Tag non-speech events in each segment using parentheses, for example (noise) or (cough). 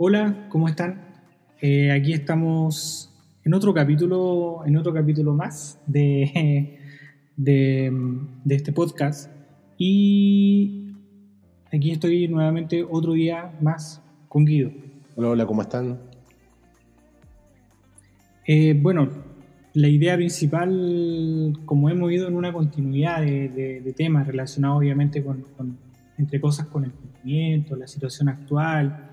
Hola, ¿cómo están? Eh, aquí estamos en otro capítulo, en otro capítulo más de, (laughs) de, de este podcast. Y aquí estoy nuevamente otro día más con Guido. Hola, hola, ¿cómo están? Eh, bueno, la idea principal, como hemos ido en una continuidad de, temas relacionados obviamente con, con- entre cosas con el cumplimiento, la situación actual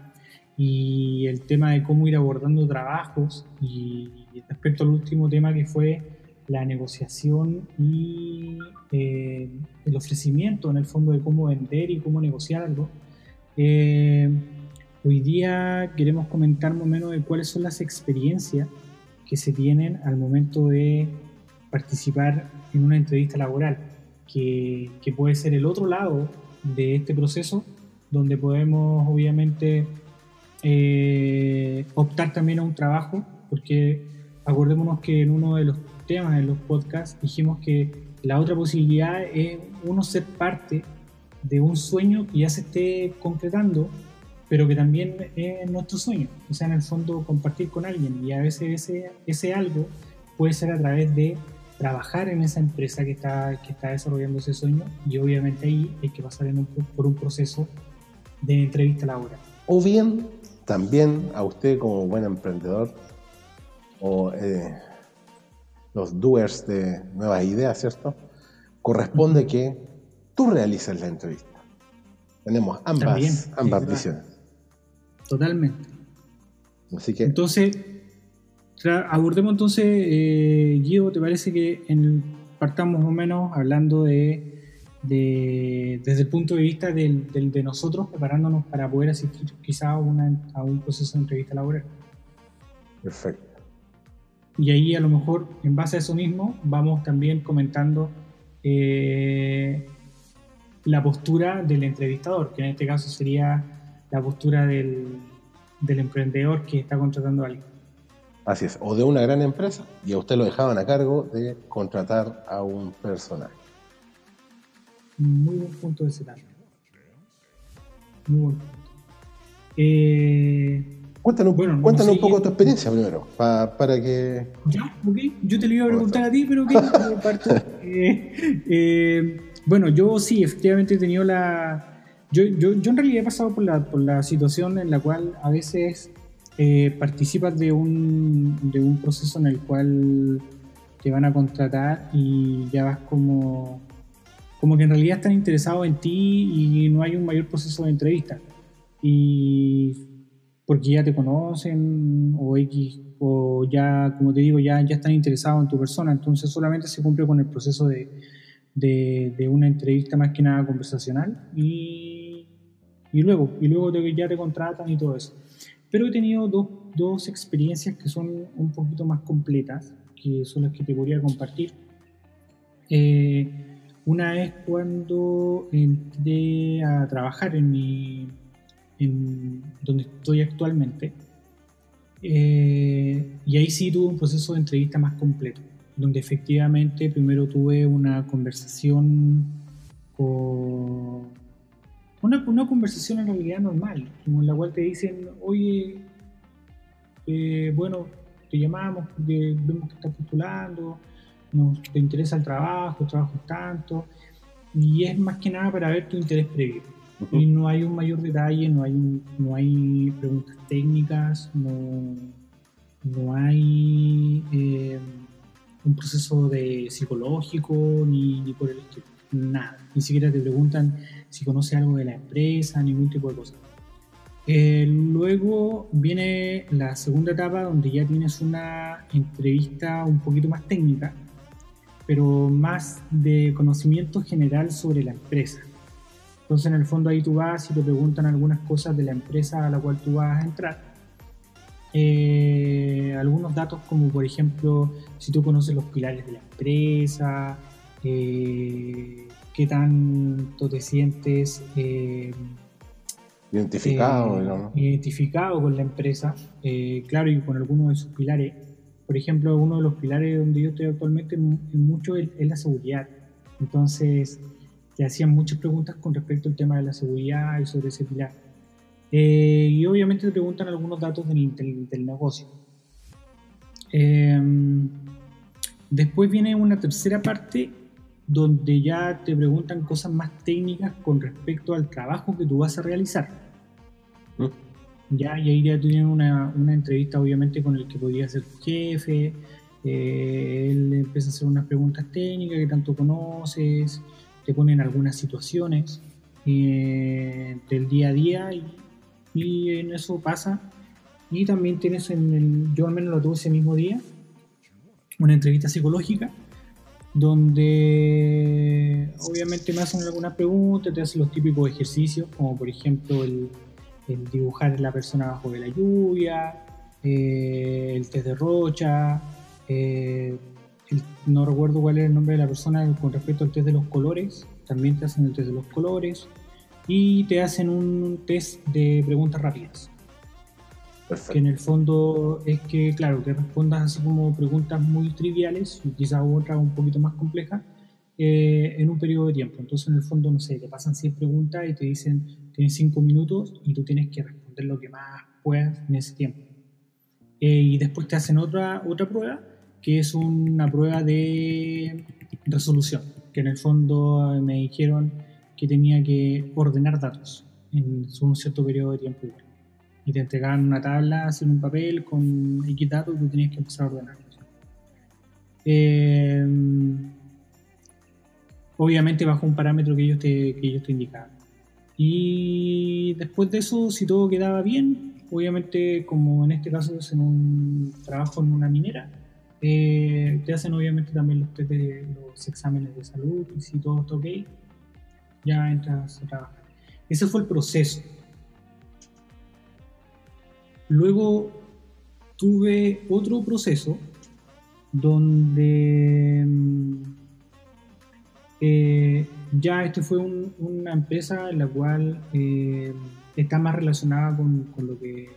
y el tema de cómo ir abordando trabajos y respecto al último tema que fue la negociación y eh, el ofrecimiento en el fondo de cómo vender y cómo negociar algo. eh, hoy día queremos comentar más o menos de cuáles son las experiencias que se tienen al momento de participar en una entrevista laboral, que, que puede ser el otro lado de este proceso, donde podemos obviamente eh, optar también a un trabajo, porque acordémonos que en uno de los temas de los podcasts dijimos que la otra posibilidad es uno ser parte de un sueño que ya se esté concretando, pero que también es nuestro sueño, o sea, en el fondo compartir con alguien. Y a veces ese, ese algo puede ser a través de trabajar en esa empresa que está, que está desarrollando ese sueño. Y obviamente ahí hay que pasar en por un proceso de entrevista laboral. O bien, también a usted como buen emprendedor o eh, los doers de nuevas ideas, ¿cierto? Corresponde que tú realices la entrevista. Tenemos ambas, También, sí, ambas claro. visiones. Totalmente. Así que Entonces, abordemos entonces, eh, Guido, ¿te parece que en- partamos más o menos hablando de, de- desde el punto de vista del, del- de nosotros, preparándonos para poder asistir quizá a, una- a un proceso de entrevista laboral? perfecto. Y ahí a lo mejor, en base a eso mismo, vamos también comentando eh, la postura del entrevistador, que en este caso sería la postura del, del emprendedor que está contratando a alguien. Así es. O de una gran empresa y a usted lo dejaban a cargo de contratar a un personaje. Muy buen punto de ese también. Muy buen punto. Eh, Cuéntanos, Bueno, no cuéntanos un poco tu experiencia primero, pa- para que... ya, ok. Yo te lo iba a preguntar a ti, pero ok. (laughs) Eh, eh, bueno, yo sí, efectivamente he tenido la. Yo, yo, yo en realidad he pasado por la, por la situación en la cual a veces eh, participas de un, de un proceso en el cual te van a contratar y ya vas como. Como que en realidad están interesados en ti y no hay un mayor proceso de entrevista. Y porque ya te conocen o X, o ya, como te digo, ya, ya están interesados en tu persona, entonces solamente se cumple con el proceso de, de, de una entrevista más que nada conversacional y, y luego, y luego te- ya te contratan y todo eso. Pero he tenido dos, dos experiencias que son un poquito más completas, que son las que te podría compartir. Eh, una es cuando entré a trabajar en mi, en donde estoy actualmente. Eh, y ahí sí tuve un proceso de entrevista más completo, donde efectivamente primero tuve una conversación con... Una, una conversación en realidad normal, como en la cual te dicen, oye, eh, bueno, te llamamos vemos que estás postulando, nos te interesa el trabajo, el trabajo es tanto, y es más que nada para ver tu interés previo y no hay un mayor detalle, no hay, un- no hay preguntas técnicas, no, no hay eh, un proceso de psicológico ni, ni por el estilo, nada. Ni siquiera te preguntan si conoces algo de la empresa, ningún tipo de cosa. Eh, luego viene la segunda etapa donde ya tienes una entrevista un poquito más técnica, pero más de conocimiento general sobre la empresa. Entonces, en el fondo, ahí tú vas y te preguntan algunas cosas de la empresa a la cual tú vas a entrar. Eh, algunos datos, como por ejemplo, si tú conoces los pilares de la empresa, eh, qué tanto te sientes eh, Identificado, eh, con la empresa, claro, y con algunos de sus pilares. Por ejemplo, uno de los pilares donde yo estoy actualmente en, en mucho es, la seguridad. Entonces, te hacían muchas preguntas con respecto al tema de la seguridad y sobre ese pilar. Eh, y obviamente te preguntan algunos datos del, del, negocio. Em, después viene una tercera parte donde ya te preguntan cosas más técnicas con respecto al trabajo que tú vas a realizar. Ya, y ahí ya tuvieron una, una, entrevista obviamente con el que podría ser tu jefe, eh, él empieza a hacer unas preguntas técnicas que tanto conoces, te ponen algunas situaciones eh, del día a día y, en eso pasa. Y también tienes en el, yo al menos lo tuve ese mismo día, una entrevista psicológica donde obviamente me hacen algunas preguntas, te hacen los típicos ejercicios, como por ejemplo el, dibujar la persona bajo de la lluvia, eh, el test de rocha, eh, no recuerdo cuál es el nombre de la persona con respecto al test de los colores, también te hacen el test de los colores y te hacen un test de preguntas rápidas. Que en el fondo es que, claro, que respondas así como preguntas muy triviales, quizás otras un poquito más complejas, eh, en un periodo de tiempo. Entonces, en el fondo, no sé, te pasan 100 preguntas y te dicen, tienes 5 minutos y tú tienes que responder lo que más puedas en ese tiempo. Eh, y después te hacen otra, otra prueba que es una prueba de resolución, que en el fondo eh, me dijeron que tenía que ordenar datos en un cierto periodo de tiempo Y te entregaban una tabla en un papel con X datos y tú tenías que empezar a ordenarlos. Eh, obviamente bajo un parámetro que ellos te, que ellos te. Y después de eso, si todo quedaba bien, obviamente como en este caso es en un trabajo en una minera, eh, te hacen obviamente también los, de, los exámenes de salud y si todo está ok, ya entras a trabajar. Ese fue el proceso. Luego tuve otro proceso donde mm, eh, ya este fue una empresa en la cual eh, está más relacionada con, con, lo que,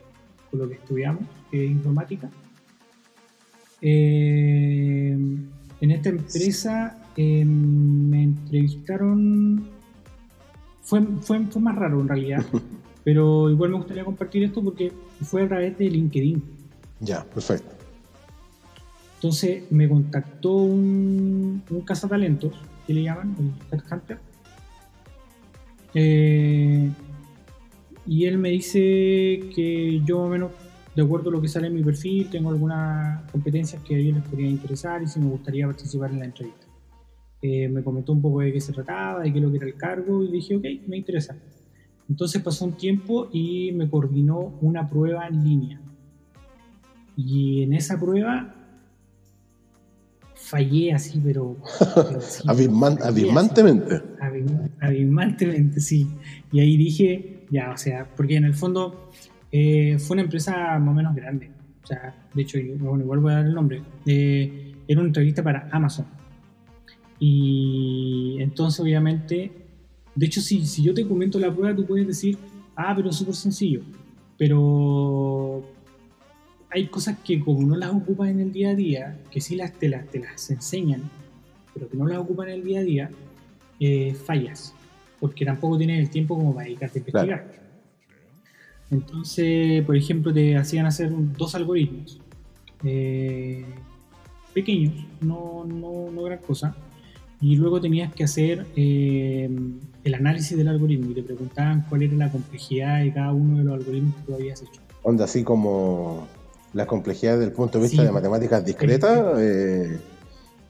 con lo que estudiamos, que es informática. Eh, en esta empresa me entrevistaron. Fue, fue, fue, más raro en realidad, (laughs) pero igual me gustaría compartir esto porque fue a través de LinkedIn. Ya, perfecto. Entonces me contactó un, un cazatalentos, que le llaman, el Headhunter. Eh, y él me dice que yo más o menos de acuerdo a lo que sale en mi perfil, tengo algunas competencias que a ellos les podría interesar y si me gustaría participar en la entrevista. Eh, me comentó un poco de qué se trataba, de qué lo que era el cargo y dije, ok, me interesa. Entonces pasó un tiempo y me coordinó una prueba en línea. Y en esa prueba fallé así, pero... (laughs) abismantemente. abismantemente, sí. Y ahí dije, ya, o sea, porque en el fondo eh, fue una empresa más o menos grande. O sea, de hecho, bueno, igual voy a dar el nombre. Eh, era una entrevista para Amazon. Y entonces, obviamente, de hecho, si, si yo te comento la prueba, tú puedes decir, ah, pero es súper sencillo. Pero hay cosas que como no las ocupas en el día a día, que sí las te, las, te las enseñan, pero que no las ocupan en el día a día, eh, fallas. Porque tampoco tienes el tiempo como para dedicarte a investigar. Entonces, por ejemplo, te hacían hacer dos algoritmos eh, pequeños, no, no, no, gran cosa, y luego tenías que hacer eh, el análisis del algoritmo y te preguntaban cuál era la complejidad de cada uno de los algoritmos que tú habías hecho. Onda, así como la complejidad desde el punto de vista de matemáticas discretas, eh,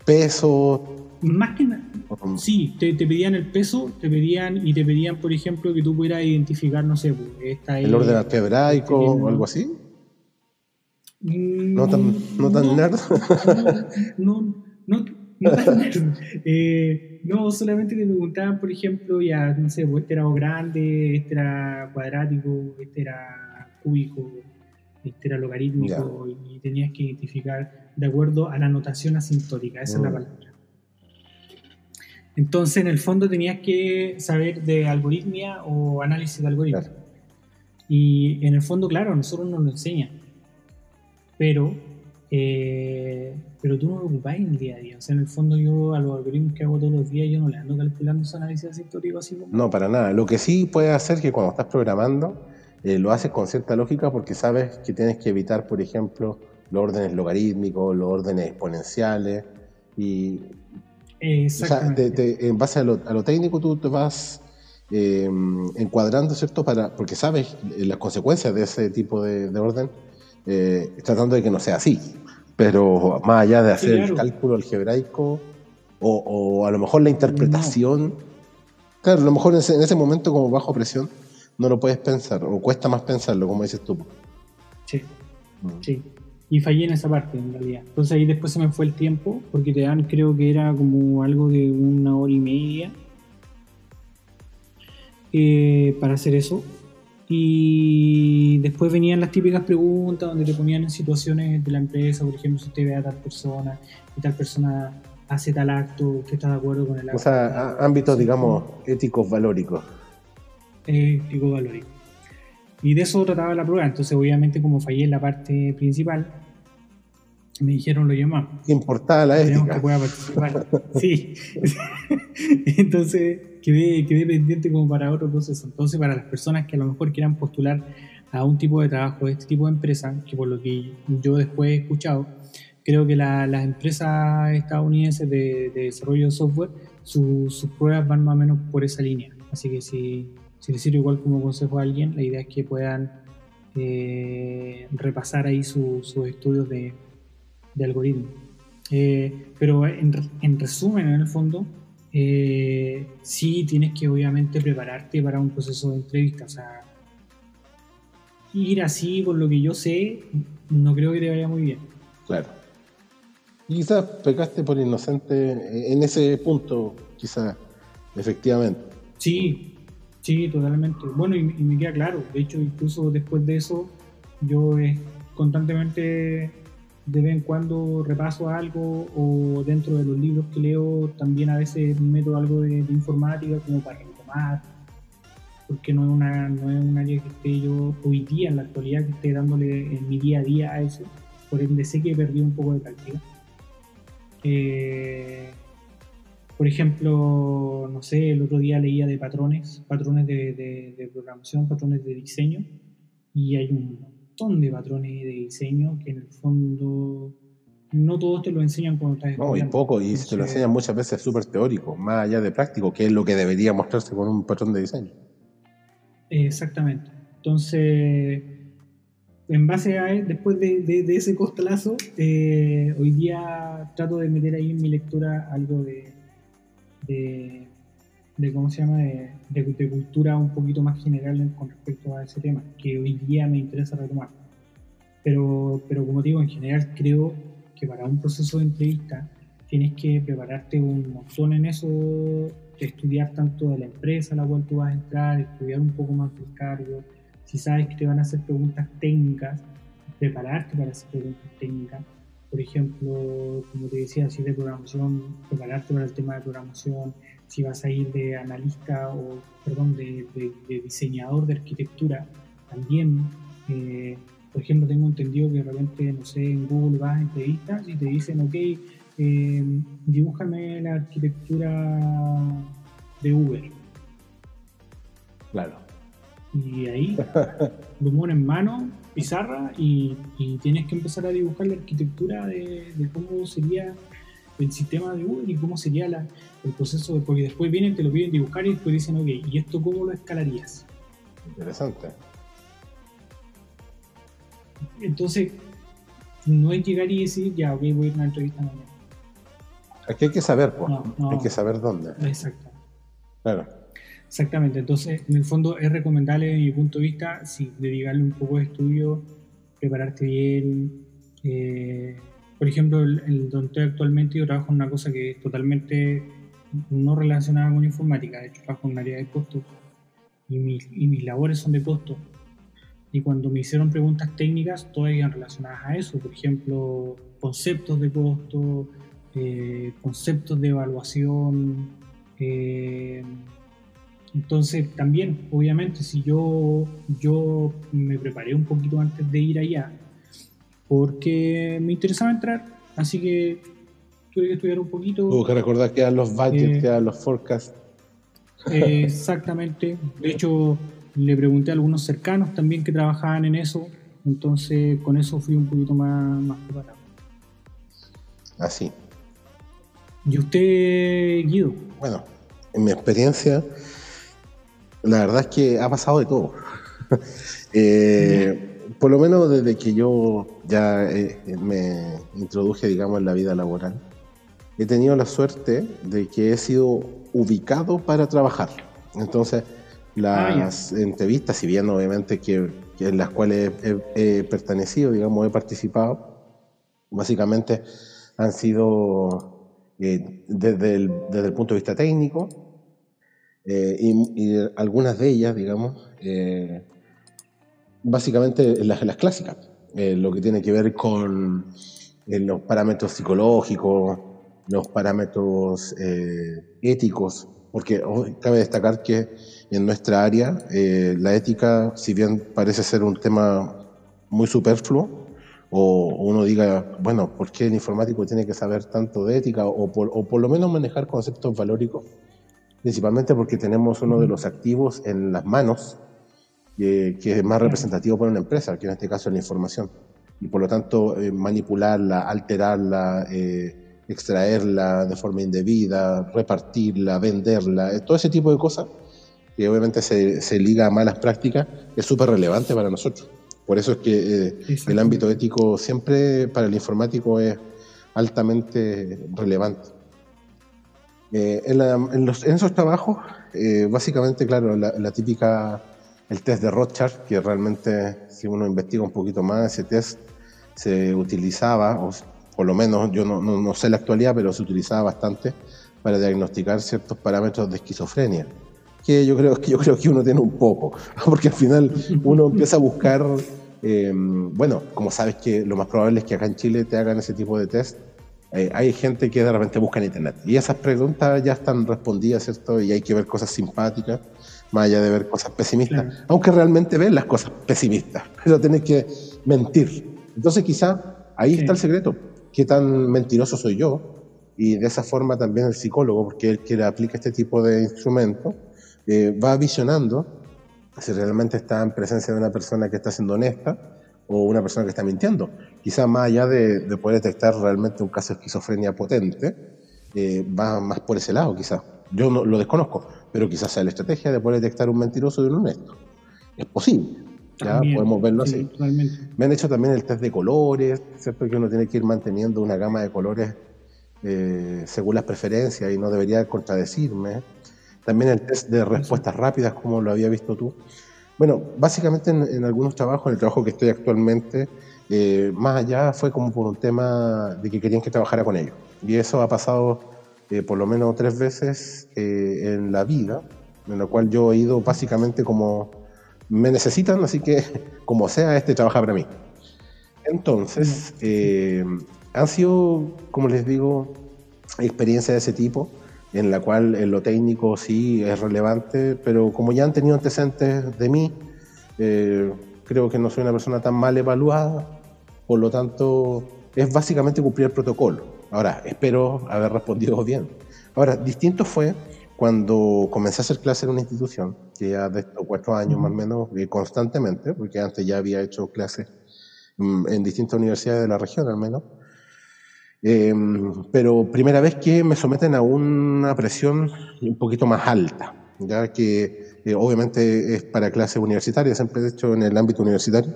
peso, más que nada, sí, te, pedían el peso, te pedían y te pedían, por ejemplo, que tú pudieras identificar, no sé, pues, esta el orden algebraico este o algo así. No tan, no tan nerd. (laughs) No, no, no, tan nerd. (laughs) Eh, no, solamente te preguntaban, por ejemplo, ya, no sé, pues, este era grande, este era cuadrático, este era cúbico, este era logarítmico, y tenías que identificar de acuerdo a la notación asintótica, esa es la mm. palabra. Entonces, en el fondo tenías que saber de algoritmia o análisis de algoritmos. Y en el fondo, claro, a nosotros nos lo enseñan. Pero, eh, pero tú no lo ocupás en el día a día. O sea, en el fondo yo a los algoritmos que hago todos los días, yo no le ando calculando ese análisis histórico así como... No, para nada. Lo que sí puedes hacer es que cuando estás programando, eh, lo haces con cierta lógica porque sabes que tienes que evitar, por ejemplo, los órdenes logarítmicos, los órdenes exponenciales. Y en base a lo, técnico tú te vas eh, encuadrando, ¿cierto? Para, porque sabes las consecuencias de ese tipo de, orden, eh, tratando de que no sea así. Pero más allá de hacer el cálculo algebraico o, o, a lo mejor la interpretación, claro, a lo mejor en ese, en ese momento como bajo presión no lo puedes pensar, o cuesta más pensarlo, como dices tú. Sí, mm. sí. Y fallé en esa parte, en realidad. Entonces ahí después se me fue el tiempo, porque te dan, creo que era como algo de una hora y media eh, para hacer eso. Y después venían las típicas preguntas donde te ponían en situaciones de la empresa, por ejemplo, si usted ve a tal persona y tal persona hace tal acto, usted está de acuerdo con el acto. O sea, ámbitos, digamos, éticos, valóricos ético valórico. Y de eso trataba la prueba. Entonces, obviamente, como fallé en la parte principal, me dijeron lo llamamos. Importada la ética. que pueda participar. (laughs) sí. (laughs) Entonces, quedé, quedé pendiente como para otro proceso. Entonces, para las personas que a lo mejor quieran postular a un tipo de trabajo de este tipo de empresa, que por lo que yo después he escuchado, creo que las empresas estadounidenses de, desarrollo de software, sus pruebas van más o menos por esa línea. Así que si si les sirve igual como consejo a alguien, la idea es que puedan eh, repasar ahí sus estudios de, de algoritmo. Eh, pero en, resumen, en el fondo, eh, sí tienes que obviamente prepararte para un proceso de entrevista. O sea, ir así, por lo que yo sé, no creo que te vaya muy bien. Claro. Y quizás pecaste por inocente en ese punto, quizás, efectivamente. Sí, Sí, totalmente. Bueno, y, me queda claro. De hecho, incluso después de eso, yo eh, constantemente, de vez en cuando, repaso algo o dentro de los libros que leo, también a veces meto algo de, informática como para retomar, porque no es, una, no es un área que esté yo hoy día, en la actualidad, que esté dándole en mi día a día a eso. Por ende, sé que he perdido un poco de práctica. Eh, por ejemplo, no sé, el otro día leía de patrones, patrones de, programación, patrones de diseño, y hay un montón de patrones de diseño que en el fondo no todos te lo enseñan cuando estás estudiando. No, y poco, y te lo enseñan muchas veces súper teórico, más allá de práctico, que es lo que debería mostrarse con un patrón de diseño. Exactamente. Entonces, en base a después de, ese costalazo, eh, hoy día trato de meter ahí en mi lectura algo de, de, ¿cómo se llama? De, cultura un poquito más general con respecto a ese tema, que hoy día me interesa retomar. Pero, pero como digo, en general creo que para un proceso de entrevista tienes que prepararte un montón en eso, estudiar tanto de la empresa a la cual tú vas a entrar, estudiar un poco más del cargo, si sabes que te van a hacer preguntas técnicas, prepararte para hacer preguntas técnicas por ejemplo, como te decía, si de programación, prepararte para el tema de programación, si vas a ir de analista o, perdón, de, diseñador de arquitectura, también, eh, por ejemplo, tengo entendido que de repente, no sé, en Google vas a entrevistas y te dicen, ok, eh, dibújame la arquitectura de Uber. Claro. Y ahí, (laughs) plumón en mano, pizarra y, tienes que empezar a dibujar la arquitectura de, cómo sería el sistema de Uber y cómo sería el proceso, de, porque después vienen, te lo piden dibujar y después dicen, ok, ¿y esto cómo lo escalarías? Interesante. Entonces, no es llegar y decir, ya, ok, voy a ir a una entrevista mañana. Aquí hay que saber, pues. hay que saber dónde. Exacto. Claro. Exactamente, entonces en el fondo es recomendable desde mi punto de vista, sí, dedicarle un poco de estudio, prepararte bien. Eh, por ejemplo, el, donde estoy actualmente yo trabajo en una cosa que es totalmente no relacionada con informática, de hecho trabajo en un área de costos y mis, y mis labores son de costo. Y cuando me hicieron preguntas técnicas, todas iban relacionadas a eso, por ejemplo, conceptos de costo, eh, conceptos de evaluación. Eh, entonces, también, obviamente, si yo, yo me preparé un poquito antes de ir allá, porque me interesaba entrar, así que tuve que estudiar un poquito. Tuve que recordar que eran los budgets, eh, que eran los forecasts. (laughs) exactamente. De hecho, le pregunté a algunos cercanos también que trabajaban en eso, entonces con eso fui un poquito más, más preparado. Así. ¿Y usted, Guido? Bueno, en mi experiencia, la verdad es que ha pasado de todo. (laughs) Eh, por lo menos desde que yo ya eh, me introduje, digamos, en la vida laboral, he tenido la suerte de que he sido ubicado para trabajar. Entonces, las ah, entrevistas, si bien obviamente que, en las cuales he, pertenecido, digamos, he participado, básicamente han sido eh, desde, el, desde, el, punto de vista técnico eh, y, algunas de ellas, digamos, eh, básicamente las, las clásicas, lo que tiene que ver con los parámetros psicológicos, los parámetros éticos, porque cabe destacar que en nuestra área eh, la ética, si bien parece ser un tema muy superfluo, o uno diga, bueno, ¿por qué el informático tiene que saber tanto de ética? O por, lo menos manejar conceptos valóricos, principalmente porque tenemos uno de los activos en las manos que es más representativo para una empresa, que en este caso es la información. Y por lo tanto, eh, manipularla, alterarla, eh, extraerla de forma indebida, repartirla, venderla, eh, todo ese tipo de cosas que obviamente se, se liga a malas prácticas, es súper relevante para nosotros. Por eso es que eh, el ámbito ético siempre para el informático es altamente relevante. Eh, en, los, en, esos trabajos, básicamente, claro, la, típica, el test de Rothschild, que realmente, si uno investiga un poquito más, ese test se utilizaba, o por lo menos yo no, no, sé la actualidad, pero se utilizaba bastante para diagnosticar ciertos parámetros de esquizofrenia, que yo creo que yo creo que uno tiene un poco, (laughs) porque al final uno empieza a buscar, eh, bueno, como sabes que lo más probable es que acá en Chile te hagan ese tipo de test, eh, hay gente que de repente busca en internet. Y esas preguntas ya están respondidas, ¿cierto? Y hay que ver cosas simpáticas, más allá de ver cosas pesimistas, aunque realmente ven las cosas pesimistas, (laughs) pero tienes que mentir. Entonces quizá ahí está el secreto. Qué tan mentiroso soy yo, y de esa forma también el psicólogo, porque él que le aplica este tipo de instrumento, eh, va visionando si realmente está en presencia de una persona que está siendo honesta o una persona que está mintiendo. Quizá más allá de, poder detectar realmente un caso de esquizofrenia potente, eh, va más por ese lado quizás. Yo no lo desconozco, pero quizás sea la estrategia de poder detectar un mentiroso de un honesto. Es posible. Ya podemos verlo así. Me han hecho también el test de colores, ¿cierto? Que uno tiene que ir manteniendo una gama de colores eh, según las preferencias y no debería contradecirme. También el test de respuestas rápidas, como lo había visto tú. Bueno, básicamente en, algunos trabajos, en el trabajo que estoy actualmente, eh, más allá fue como por un tema de que querían que trabajara con ellos. Y eso ha pasado eh, por lo menos tres veces en la vida, en la cual yo he ido básicamente como me necesitan, así que (laughs) como sea, este trabaja para mí. Entonces, eh, han sido, como les digo, experiencias de ese tipo, en la cual en lo técnico sí es relevante, pero como ya han tenido antecedentes de mí, eh, creo que no soy una persona tan mal evaluada, por lo tanto, es básicamente cumplir el protocolo. Ahora, espero haber respondido (laughs) bien. Ahora, distinto fue cuando comencé a hacer clase en una institución, que ya de estos cuatro años más o menos, eh, constantemente, porque antes ya había hecho clases mm, en distintas universidades de la región al menos, em, pero primera vez que me someten a una presión un poquito más alta, ya que eh, obviamente es para clases universitarias, siempre he hecho en el ámbito universitario,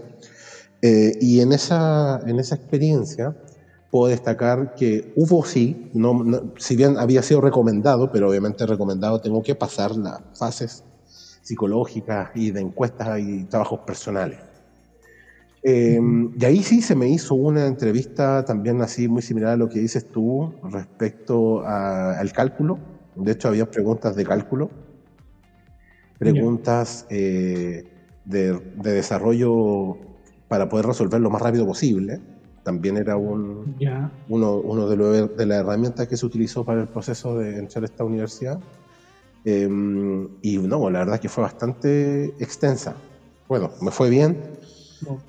eh, y en esa, en esa experiencia puedo destacar que hubo sí, no, si bien había sido recomendado, pero obviamente recomendado tengo que pasar las fases psicológicas y de encuestas y trabajos personales. Eh, y ahí sí se me hizo una entrevista también así muy similar a lo que dices tú respecto al cálculo. De hecho, había preguntas de cálculo, preguntas eh, de, de, desarrollo para poder resolver lo más rápido posible también era un, uno, uno de, de, las herramientas que se utilizó para el proceso de entrar a esta universidad. Em, y no, la verdad es que fue bastante extensa. Bueno, me fue bien,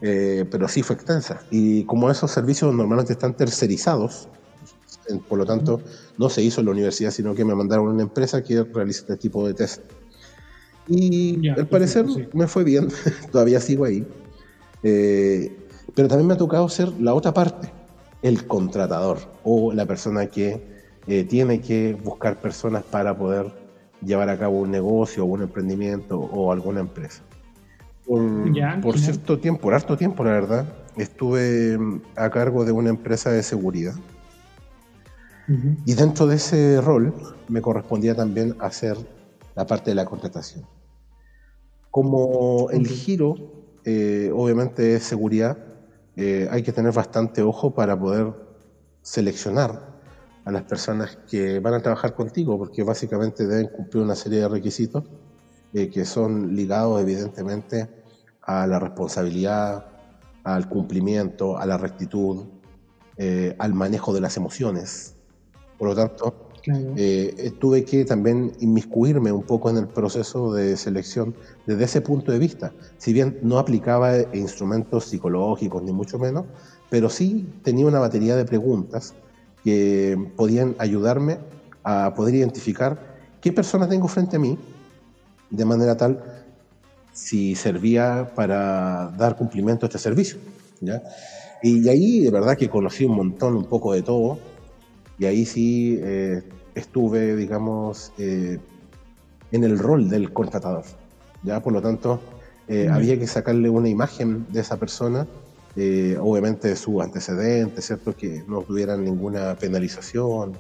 eh, pero sí fue extensa. Y como esos servicios normalmente están tercerizados, por lo tanto, no se hizo en la universidad, sino que me mandaron a una empresa que realiza este tipo de test. Y al parecer me fue bien, (laughs) todavía sigo ahí. Eh, pero también me ha tocado ser la otra parte, el contratador o la persona que eh, tiene que buscar personas para poder llevar a cabo un negocio o un emprendimiento o alguna empresa. Por, cierto tiempo, por harto tiempo, la verdad, estuve a cargo de una empresa de seguridad. Y dentro de ese rol me correspondía también hacer la parte de la contratación. Como el giro, eh, obviamente, es seguridad, eh, hay que tener bastante ojo para poder seleccionar a las personas que van a trabajar contigo, porque básicamente deben cumplir una serie de requisitos eh, que son ligados evidentemente a la responsabilidad, al cumplimiento, a la rectitud, eh, al manejo de las emociones. Por lo tanto, eh, tuve que también inmiscuirme un poco en el proceso de selección desde ese punto de vista. Si bien no aplicaba instrumentos psicológicos, ni mucho menos, pero sí tenía una batería de preguntas que podían ayudarme a poder identificar qué personas tengo frente a mí, de manera tal si servía para dar cumplimiento a este servicio. Y ahí de verdad que conocí un montón, un poco de todo, y ahí sí eh, estuve, digamos, eh, en el rol del contratador. ¿ya? Por lo tanto, eh, había que sacarle una imagen de esa persona eh, obviamente su antecedente, ¿cierto? Que no tuvieran ninguna penalización,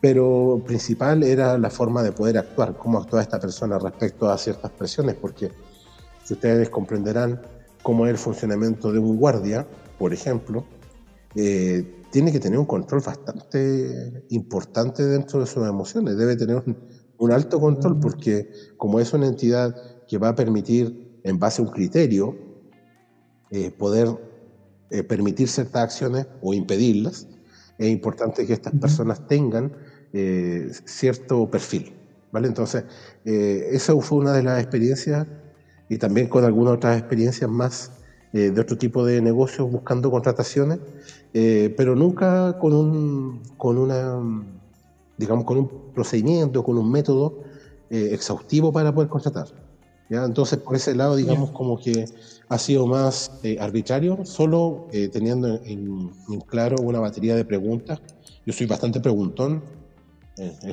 pero principal era la forma de poder actuar, cómo actúa esta persona respecto a ciertas presiones, porque si ustedes comprenderán cómo es el funcionamiento de un guardia, por ejemplo, eh, tiene que tener un control bastante importante dentro de sus emociones, debe tener un alto control porque como es una entidad que va a permitir, en base a un criterio, eh, poder eh, permitir ciertas acciones o impedirlas, es importante que estas personas tengan eh, cierto perfil. ¿vale? Entonces, eh, esa fue una de las experiencias y también con algunas otras experiencias más de otro tipo de negocios buscando contrataciones, pero nunca con un, con una, digamos, con un procedimiento, con un método exhaustivo para poder contratar. ¿ya? Entonces, por ese lado, digamos, como que ha sido más eh, arbitrario, solo eh, teniendo en, claro una batería de preguntas. Yo soy bastante preguntón, eh,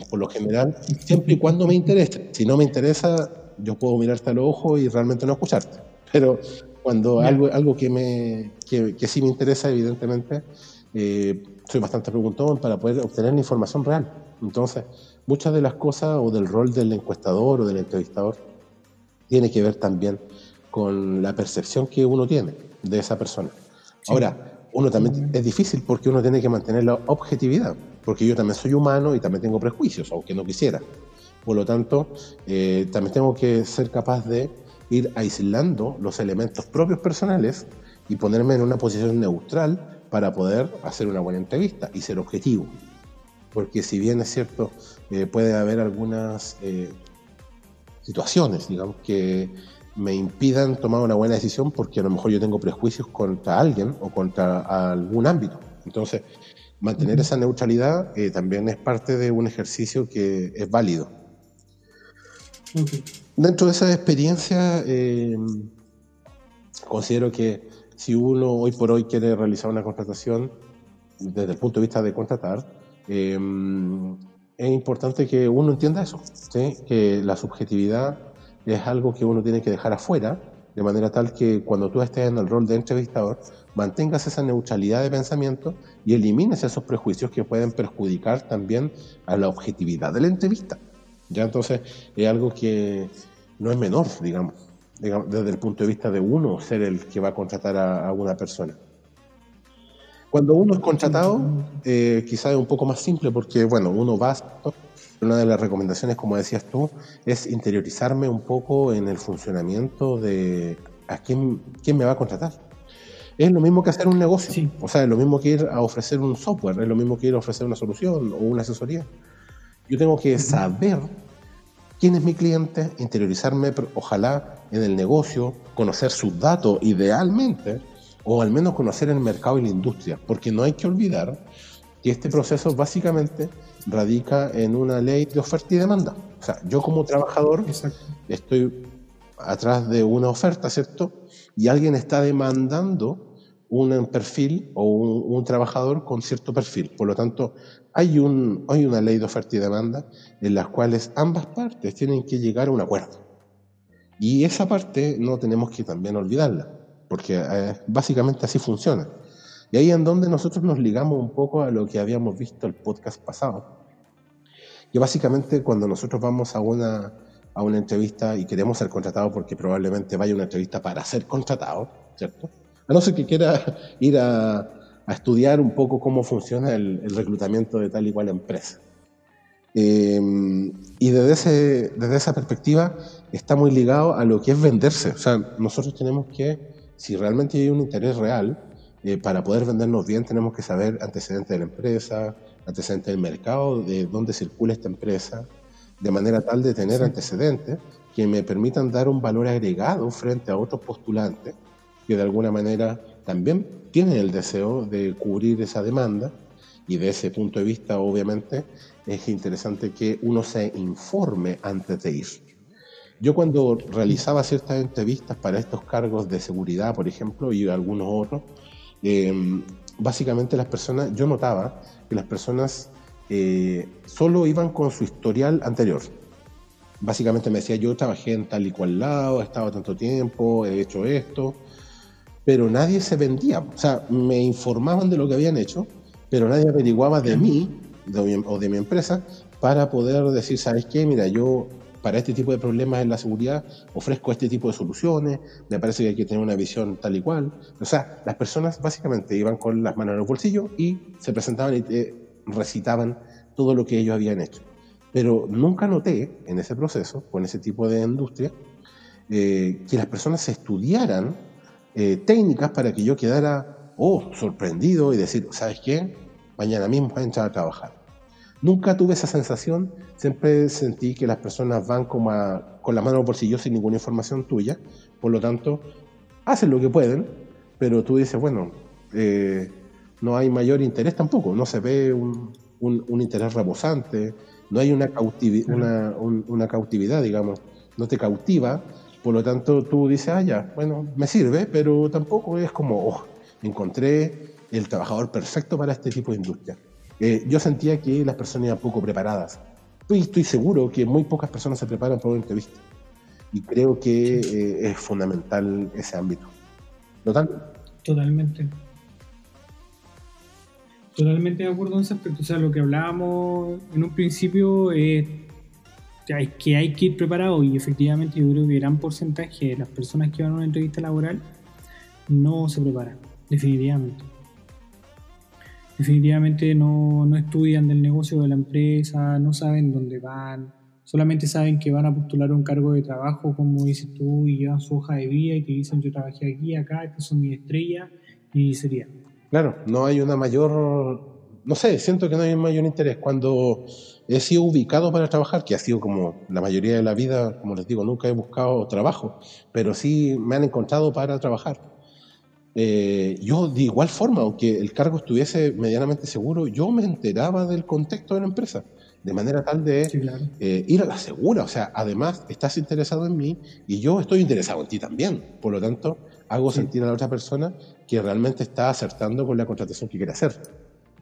por lo general, siempre y cuando me interese. Si no me interesa, yo puedo mirarte al ojo y realmente no escucharte. Pero cuando algo, algo que, me, que, que, sí me interesa, evidentemente, soy bastante preguntón para poder obtener la información real. Entonces, muchas de las cosas o del rol del encuestador o del entrevistador tiene que ver también con la percepción que uno tiene de esa persona. Ahora, uno también es difícil porque uno tiene que mantener la objetividad, porque yo también soy humano y también tengo prejuicios, aunque no quisiera. Por lo tanto, eh, también tengo que ser capaz de ir aislando los elementos propios personales y ponerme en una posición neutral para poder hacer una buena entrevista y ser objetivo. Porque si bien es cierto, eh, puede haber algunas eh, situaciones, digamos, que me impidan tomar una buena decisión porque a lo mejor yo tengo prejuicios contra alguien o contra algún ámbito. Entonces, mantener esa neutralidad eh, también es parte de un ejercicio que es válido. Dentro de esa experiencia, eh, considero que si uno hoy por hoy quiere realizar una contratación desde el punto de vista de contratar, eh, es importante que uno entienda eso, que la subjetividad es algo que uno tiene que dejar afuera, de manera tal que cuando tú estés en el rol de entrevistador, mantengas esa neutralidad de pensamiento y elimines esos prejuicios que pueden perjudicar también a la objetividad de la entrevista. Ya entonces es algo que no es menor, digamos, desde el punto de vista de uno ser el que va a contratar a, una persona. Cuando uno es contratado, eh, quizás es un poco más simple porque, bueno, uno va una de las recomendaciones, como decías tú, es interiorizarme un poco en el funcionamiento de a quién, quién me va a contratar. Es lo mismo que hacer un negocio. O sea, es lo mismo que ir a ofrecer un software, es lo mismo que ir a ofrecer una solución o una asesoría. Yo tengo que saber quién es mi cliente, interiorizarme, ojalá en el negocio, conocer sus datos idealmente, o al menos conocer el mercado y la industria, porque no hay que olvidar que este proceso básicamente radica en una ley de oferta y demanda. O sea, yo como trabajador estoy atrás de una oferta, ¿cierto? Y alguien está demandando un perfil o un, trabajador con cierto perfil. Por lo tanto, hay, un, hay una ley de oferta y demanda en las cuales ambas partes tienen que llegar a un acuerdo. Y esa parte no tenemos que también olvidarla, porque eh, básicamente así funciona. Y ahí en donde nosotros nos ligamos un poco a lo que habíamos visto el podcast pasado. Y básicamente cuando nosotros vamos a una, a una entrevista y queremos ser contratados, porque probablemente vaya una entrevista para ser contratado, ¿cierto? A no ser que quiera ir a, estudiar un poco cómo funciona el, reclutamiento de tal y cual empresa. Eh, y desde esa perspectiva está muy ligado a lo que es venderse. O sea, nosotros tenemos que, si realmente hay un interés real, eh, para poder vendernos bien tenemos que saber antecedentes de la empresa, antecedentes del mercado, de dónde circula esta empresa, de manera tal de tener antecedentes que me permitan dar un valor agregado frente a otros postulantes que de alguna manera también tienen el deseo de cubrir esa demanda y de ese punto de vista obviamente es interesante que uno se informe antes de ir. Yo cuando realizaba ciertas entrevistas para estos cargos de seguridad, por ejemplo, y algunos otros, eh, básicamente las personas, yo notaba que las personas eh, solo iban con su historial anterior. Básicamente me decía, yo trabajé en tal y cual lado, he estado tanto tiempo, he hecho esto, pero nadie se vendía. O sea, me informaban de lo que habían hecho, pero nadie averiguaba de mí o de mi empresa para poder decir, ¿sabes qué? Mira, yo para este tipo de problemas en la seguridad ofrezco este tipo de soluciones, me parece que hay que tener una visión tal y cual. O sea, las personas básicamente iban con las manos en los bolsillos y se presentaban y recitaban todo lo que ellos habían hecho. Pero nunca noté en ese proceso, con ese tipo de industria, eh, que las personas estudiaran eh, técnicas para que yo quedara, oh, sorprendido y decir, ¿sabes qué? Mañana mismo voy a entrar a trabajar. Nunca tuve esa sensación, siempre sentí que las personas van como con las manos por bolsillo sin ninguna información tuya, por lo tanto, hacen lo que pueden, pero tú dices, bueno, eh, no hay mayor interés tampoco, no se ve un, un, interés rebosante, no hay una, una, una cautividad, digamos, no te cautiva por lo tanto, tú dices, ah, ya, bueno, me sirve, pero tampoco es como, oh, encontré el trabajador perfecto para este tipo de industria. Eh, yo sentía que las personas eran poco preparadas. Y estoy seguro que muy pocas personas se preparan para una entrevista. Y creo que eh, es fundamental ese ámbito. ¿Total? Totalmente. Totalmente de acuerdo en ese aspecto. O sea, lo que hablábamos en un principio es hay, que hay que ir preparado y efectivamente yo creo que gran porcentaje de las personas que van a una entrevista laboral no se preparan, definitivamente. Definitivamente no, no estudian del negocio de la empresa, no saben dónde van, solamente saben que van a postular un cargo de trabajo, como dices tú, y llevan su hoja de vida y te dicen yo trabajé aquí, acá, estas son mis estrellas, y sería. Claro, no hay una mayor, no sé, siento que no hay un mayor interés. Cuando he sido ubicado para trabajar, que ha sido como la mayoría de la vida, como les digo, nunca he buscado trabajo, pero sí me han encontrado para trabajar. Eh, yo de igual forma, aunque el cargo estuviese medianamente seguro, yo me enteraba del contexto de la empresa, de manera tal de eh, ir a la segura. O sea, además estás interesado en mí y yo estoy interesado en ti también. Por lo tanto, hago sentir a la otra persona que realmente está acertando con la contratación que quiere hacer.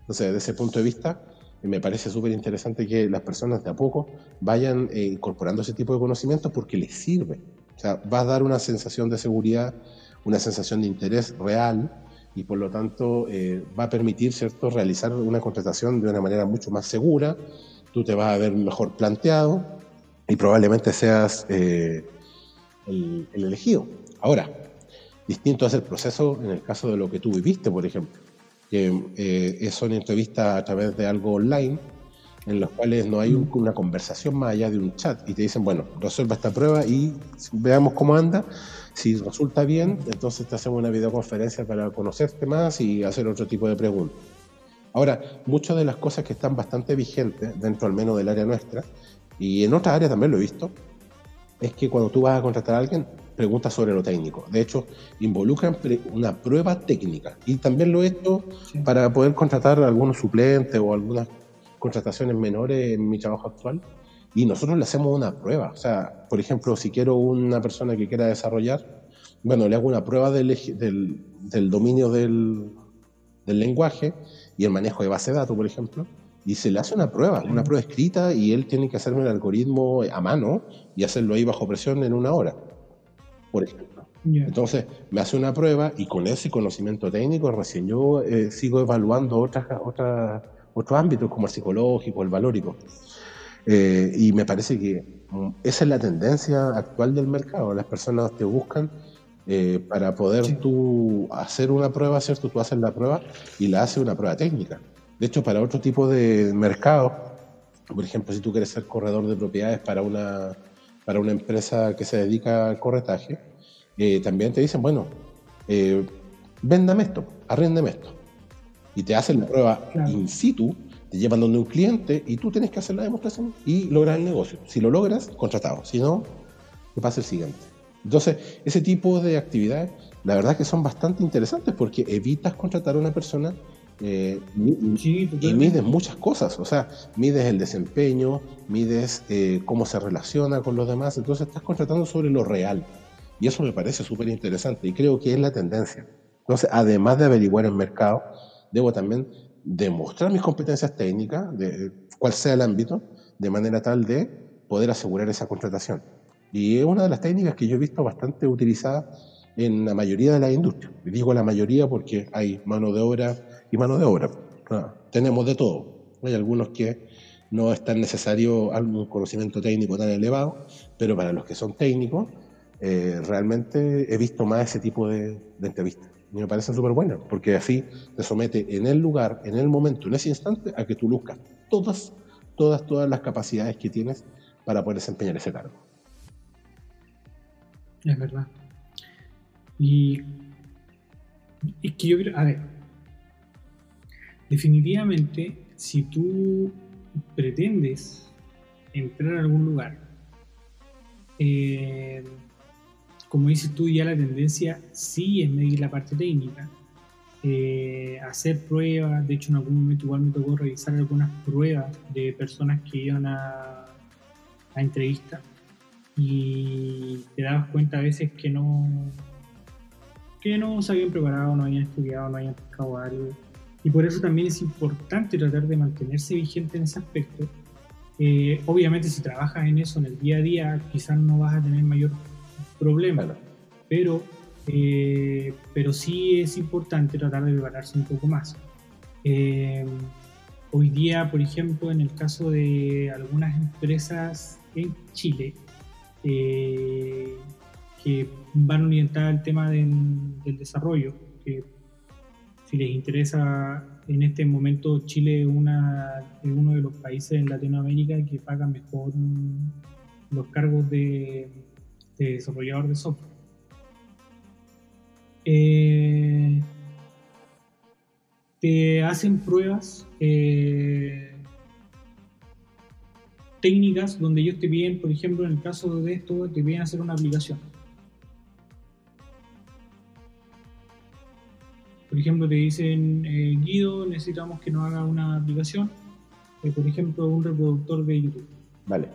Entonces, desde ese punto de vista, me parece súper interesante que las personas de a poco vayan eh, incorporando ese tipo de conocimientos porque les sirve. O sea, va a dar una sensación de seguridad, una sensación de interés real y por lo tanto eh, va a permitir ¿cierto? realizar una contratación de una manera mucho más segura, tú te vas a ver mejor planteado y probablemente seas eh, el, el elegido. Ahora, distinto es el proceso en el caso de lo que tú viviste, por ejemplo que eh, son entrevistas a través de algo online, en los cuales no hay una conversación más allá de un chat y te dicen, bueno, resuelva esta prueba y veamos cómo anda. Si resulta bien, entonces te hacemos una videoconferencia para conocerte más y hacer otro tipo de preguntas. Ahora, muchas de las cosas que están bastante vigentes, dentro al menos del área nuestra, y en otras áreas también lo he visto, es que cuando tú vas a contratar a alguien, preguntas sobre lo técnico. De hecho, involucran una prueba técnica. Y también lo he hecho para poder contratar a algunos suplentes o algunas contrataciones menores en mi trabajo actual. Y nosotros le hacemos una prueba. O sea, por ejemplo, si quiero una persona que quiera desarrollar, bueno, le hago una prueba del, del, dominio del, del lenguaje y el manejo de base de datos, por ejemplo y se le hace una prueba, una prueba escrita y él tiene que hacerme el algoritmo a mano y hacerlo ahí bajo presión en una hora, por ejemplo. Entonces me hace una prueba y con ese conocimiento técnico recién yo eh, sigo evaluando otras, otras, otros ámbitos como el psicológico, el valórico. Eh, y me parece que mm, esa es la tendencia actual del mercado. Las personas te buscan eh, para poder tú hacer una prueba, ¿cierto? Tú haces la prueba y la haces una prueba técnica. De hecho, para otro tipo de mercado, por ejemplo, si tú quieres ser corredor de propiedades para una, para una empresa que se dedica al corretaje, eh, también te dicen, bueno, eh, véndame esto, arréndeme esto. Y te hacen la prueba in situ, te llevan donde un cliente y tú tienes que hacer la demostración y lograr el negocio. Si lo logras, contratado. Si no, te pasa el siguiente. Entonces, ese tipo de actividades, la verdad que son bastante interesantes porque evitas contratar a una persona eh, y mides muchas cosas, o sea, mides el desempeño, mides eh, cómo se relaciona con los demás, entonces estás contratando sobre lo real. Y eso me parece súper interesante y creo que es la tendencia. Entonces, además de averiguar el mercado, debo también demostrar mis competencias técnicas, de cuál sea el ámbito, de manera tal de poder asegurar esa contratación. Y es una de las técnicas que yo he visto bastante utilizada en la mayoría de las industrias. Digo la mayoría porque hay mano de obra y mano de obra. Ah, tenemos de todo. Hay algunos que no es tan necesario algún conocimiento técnico tan elevado, pero para los que son técnicos, eh, realmente he visto más ese tipo de, entrevistas. Y me parecen súper buenas, porque así te somete en el lugar, en el momento, en ese instante, a que tú luzcas todas, todas, todas las capacidades que tienes para poder desempeñar ese cargo. Es verdad. Y es que yo creo, a ver, definitivamente, si tú pretendes entrar a algún lugar, eh, como dices tú, ya la tendencia sí es medir la parte técnica, eh, hacer pruebas, de hecho en algún momento igual me tocó revisar algunas pruebas de personas que iban a, a entrevista y te dabas cuenta a veces que no que no se habían preparado, no habían estudiado, no habían pescado algo y por eso también es importante tratar de mantenerse vigente en ese aspecto. Eh, obviamente si trabajas en eso en el día a día, quizás no vas a tener mayor problema, pero, eh, pero sí es importante tratar de prepararse un poco más. Eh, hoy día, por ejemplo, en el caso de algunas empresas en Chile, que van orientadas al tema del, del desarrollo, que si les interesa, en este momento Chile es, una, uno de los países en Latinoamérica que paga mejor los cargos de, desarrollador de software. Eh, te hacen pruebas eh, técnicas donde ellos te piden, por ejemplo, en el caso de esto, te piden hacer una aplicación Por ejemplo, te dicen, eh, Guido, necesitamos que nos haga una aplicación, eh, por ejemplo, un reproductor de YouTube. Vale.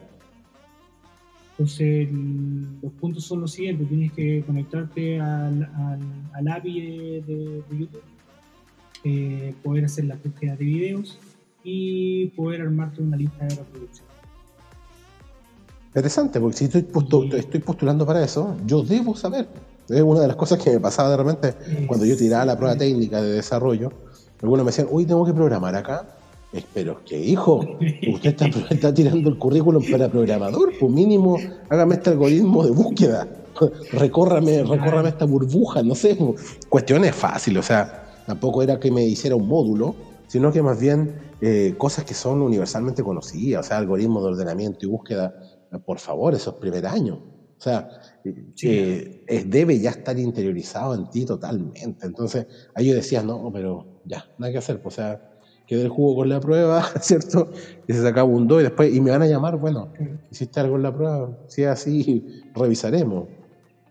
Entonces, los puntos son los siguientes. Tienes que conectarte al, API de, YouTube, eh, poder hacer la búsqueda de videos y poder armarte una lista de reproducción. Interesante, porque si estoy, estoy postulando para eso, yo debo saber. Es una de las cosas que me pasaba de repente cuando yo tiraba la prueba técnica de desarrollo. Algunos me decían, uy, tengo que programar acá. Pero que hijo, usted (laughs) está, tirando el currículum para programador, pues mínimo hágame este algoritmo de búsqueda, (laughs) recórrame, recórrame esta burbuja, no sé, cuestiones fáciles, o sea, tampoco era que me hiciera un módulo, sino que más bien eh, cosas que son universalmente conocidas, o sea, algoritmos de ordenamiento y búsqueda, por favor, esos primeros años. O sea, eh, debe ya estar interiorizado en ti totalmente. Entonces, ahí yo decía, no, pero ya, nada que hacer. O sea, quedé el jugo con la prueba, (laughs) ¿cierto? Y se sacaba un 2 y después, y me van a llamar, bueno, hiciste algo en la prueba, si es así, (laughs) revisaremos.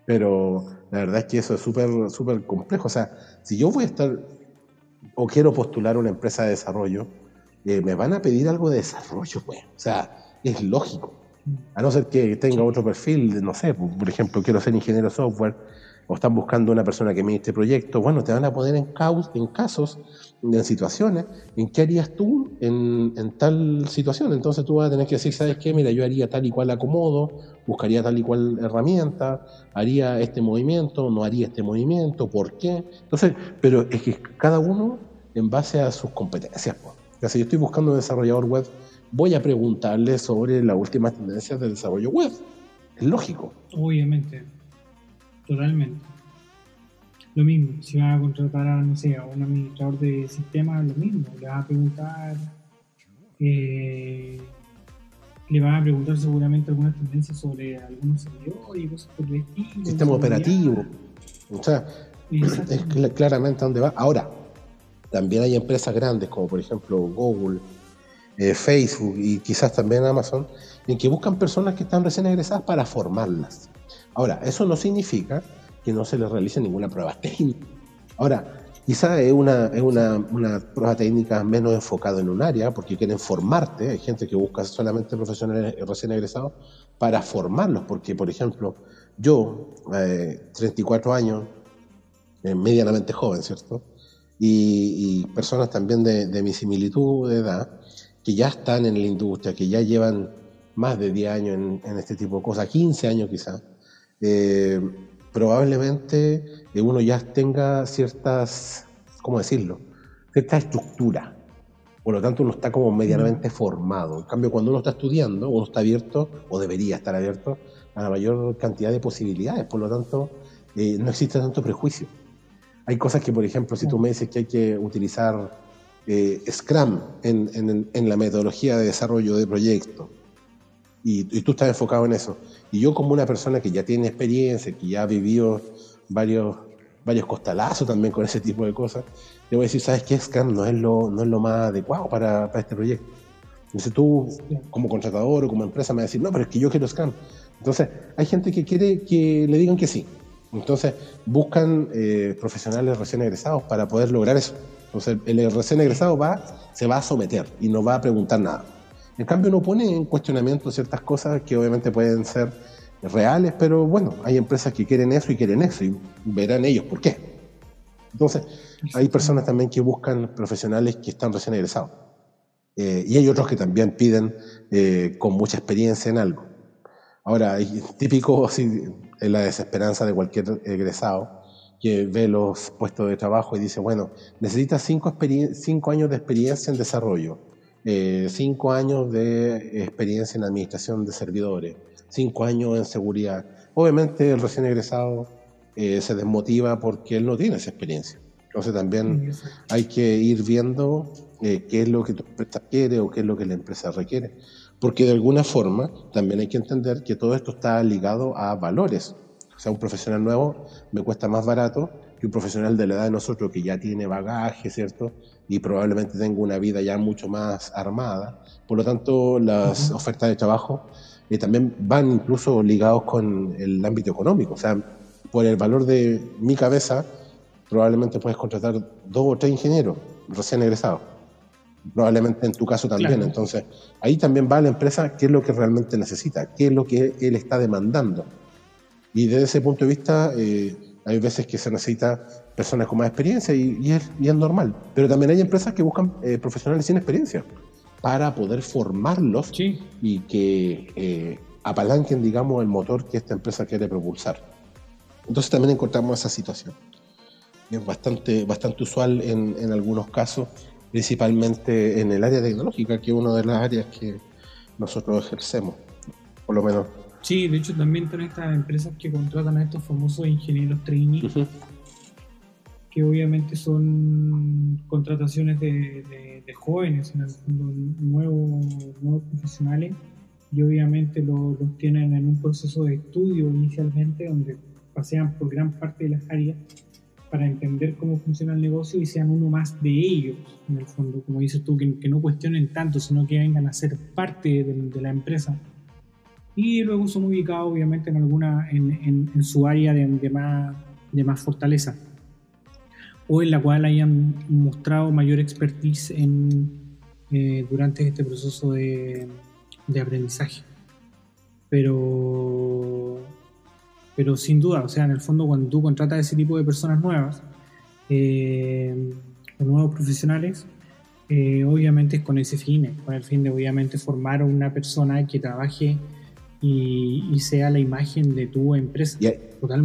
Pero la verdad es que eso es súper, súper complejo. O sea, si yo voy a estar o quiero postular una empresa de desarrollo, eh, me van a pedir algo de desarrollo, pues. O sea, es lógico. A no ser que tenga otro perfil, no sé, por ejemplo, quiero ser ingeniero software o están buscando una persona que este proyecto, bueno, te van a poner en, en casos, en situaciones, en qué harías tú en, tal situación. Entonces tú vas a tener que decir, ¿sabes qué? Mira, yo haría tal y cual acomodo, buscaría tal y cual herramienta, haría este movimiento, no haría este movimiento, ¿por qué? Entonces, pero es que cada uno en base a sus competencias. Pues. si yo estoy buscando un desarrollador web, voy a preguntarle sobre las últimas tendencias del desarrollo web. Es lógico. Obviamente. Totalmente. Lo mismo, si vas a contratar a, no sé, a un administrador de sistemas, lo mismo, le vas a preguntar, eh, le vas a preguntar seguramente algunas tendencias sobre algunos servidores y cosas por el estilo. Sistema operativo. O sea, es claramente a dónde va. Ahora, también hay empresas grandes como por ejemplo Google, eh, Facebook y quizás también Amazon, en que buscan personas que están recién egresadas para formarlas. Ahora, eso no significa que no se les realice ninguna prueba técnica. Ahora, quizá es una, es una, prueba técnica menos enfocada en un área, porque quieren formarte. Hay gente que busca solamente profesionales recién egresados para formarlos, porque, por ejemplo, yo, 34 eh, años, eh, medianamente joven, ¿cierto? Y, personas también de, mi similitud de edad, que ya están en la industria, que ya llevan más de 10 años en, en este tipo de cosas, 15 años quizás, eh, probablemente eh, uno ya tenga ciertas, ¿cómo decirlo? Cierta estructura. Por lo tanto, uno está como medianamente formado. En cambio, cuando uno está estudiando, uno está abierto, o debería estar abierto, a la mayor cantidad de posibilidades. Por lo tanto, eh, no existe tanto prejuicio. Hay cosas que, por ejemplo, si tú me dices que hay que utilizar Scrum en, en, la metodología de desarrollo de proyectos, y, tú estás enfocado en eso. Y yo como una persona que ya tiene experiencia, que ya ha vivido varios, varios costalazos también con ese tipo de cosas, le voy a decir, ¿sabes qué? Scam no es lo, no es lo más adecuado para, para este proyecto. Entonces tú, como contratador o como empresa, me vas a decir, no, pero es que yo quiero Scam. Entonces, hay gente que quiere que le digan que sí. Entonces, buscan eh, profesionales recién egresados para poder lograr eso. Entonces, el recién egresado va, se va a someter y no va a preguntar nada. En cambio, uno pone en cuestionamiento ciertas cosas que obviamente pueden ser reales, pero bueno, hay empresas que quieren eso y quieren eso y verán ellos por qué. Entonces, hay personas también que buscan profesionales que están recién egresados. Eh, y hay otros que también piden eh, con mucha experiencia en algo. Ahora, es típico (laughs) así, en la desesperanza de cualquier egresado que ve los puestos de trabajo y dice, bueno, necesitas cinco, cinco años de experiencia en desarrollo eh, cinco años de experiencia en administración de servidores, cinco años en seguridad. Obviamente el recién egresado eh, se desmotiva porque él no tiene esa experiencia. Entonces también hay que ir viendo eh, qué es lo que tu empresa quiere o qué es lo que la empresa requiere. Porque de alguna forma también hay que entender que todo esto está ligado a valores. O sea, un profesional nuevo me cuesta más barato que un profesional de la edad de nosotros que ya tiene bagaje, ¿cierto? Y probablemente tenga una vida ya mucho más armada. Por lo tanto, las ofertas de trabajo eh, también van incluso ligados con el ámbito económico. O sea, por el valor de mi cabeza, probablemente puedes contratar dos o tres ingenieros recién egresados. Probablemente en tu caso también. Entonces, ahí también va la empresa qué es lo que realmente necesita, qué es lo que él está demandando. Y desde ese punto de vista, eh, hay veces que se necesita personas con más experiencia y, es, normal. Pero también hay empresas que buscan eh, profesionales sin experiencia para poder formarlos y que eh, apalanquen, digamos, el motor que esta empresa quiere propulsar. Entonces también encontramos esa situación. Es bastante, bastante usual en, en algunos casos, principalmente en el área tecnológica, que es una de las áreas que nosotros ejercemos, por lo menos Sí, de hecho también están estas empresas que contratan a estos famosos ingenieros trainee, que obviamente son contrataciones de, jóvenes, en el fondo, nuevos, nuevos profesionales, y obviamente los tienen en un proceso de estudio inicialmente, donde pasean por gran parte de las áreas para entender cómo funciona el negocio y sean uno más de ellos, en el fondo, como dices tú, que, no cuestionen tanto, sino que vengan a ser parte de, la empresa. Y luego son ubicados, obviamente, en alguna en, su área de, más, de más fortaleza o en la cual hayan mostrado mayor expertise en, eh, durante este proceso de, de aprendizaje. Pero pero sin duda, o sea, en el fondo cuando tú contratas ese tipo de personas nuevas, eh, o nuevos profesionales, eh, obviamente es con ese fin, con el fin de obviamente formar a una persona que trabaje y, sea la imagen de tu empresa. Y,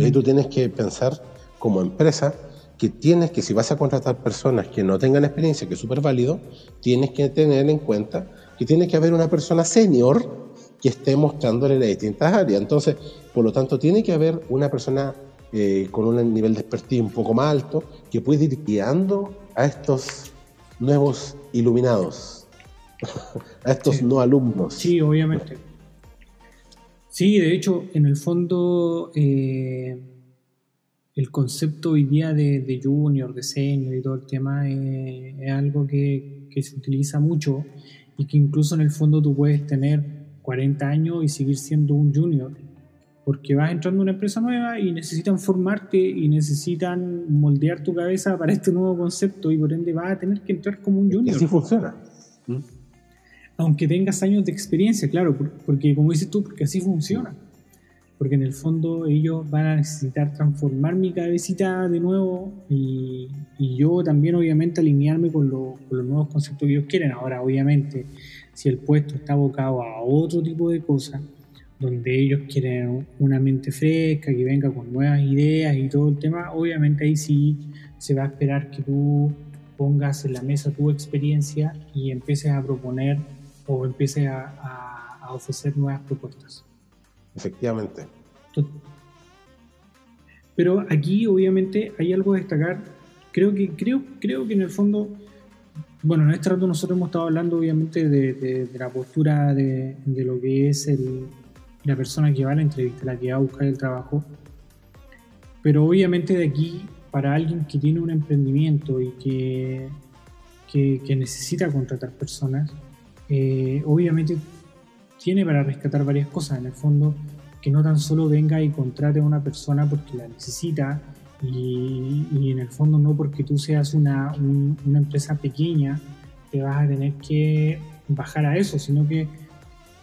y tú tienes que pensar como empresa que tienes que, si vas a contratar personas que no tengan experiencia, que es súper válido, tienes que tener en cuenta que tiene que haber una persona senior que esté mostrándole las distintas áreas. Entonces, por lo tanto, tiene que haber una persona eh, con un nivel de expertise un poco más alto que puede ir guiando a estos nuevos iluminados, (laughs) a estos no alumnos. Sí, obviamente. Sí, de hecho, en el fondo, eh, el concepto hoy día de, junior, de senior y todo el tema eh, es algo que, que se utiliza mucho y que incluso en el fondo tú puedes tener 40 años y seguir siendo un junior, porque vas entrando a una empresa nueva y necesitan formarte y necesitan moldear tu cabeza para este nuevo concepto y por ende vas a tener que entrar como un junior. Y así funciona. Aunque tengas años de experiencia, claro, porque como dices tú, porque así funciona. Porque en el fondo ellos van a necesitar transformar mi cabecita de nuevo y, yo también obviamente alinearme con, con los nuevos conceptos que ellos quieren. Ahora obviamente si el puesto está abocado a otro tipo de cosas, donde ellos quieren una mente fresca, que venga con nuevas ideas y todo el tema, obviamente ahí sí se va a esperar que tú pongas en la mesa tu experiencia y empieces a proponer o empieces a, a ofrecer nuevas propuestas. Efectivamente. Pero aquí obviamente hay algo a destacar. Creo que, creo, creo que en el fondo bueno, en este rato nosotros hemos estado hablando obviamente de, la postura de, lo que es la persona que va a la entrevista, la que va a buscar el trabajo, pero obviamente de aquí, para alguien que tiene un emprendimiento y que, que, necesita contratar personas, eh, obviamente tiene para rescatar varias cosas, en el fondo, que no tan solo venga y contrate a una persona porque la necesita, y, en el fondo no porque tú seas una, una empresa pequeña te vas a tener que bajar a eso, sino que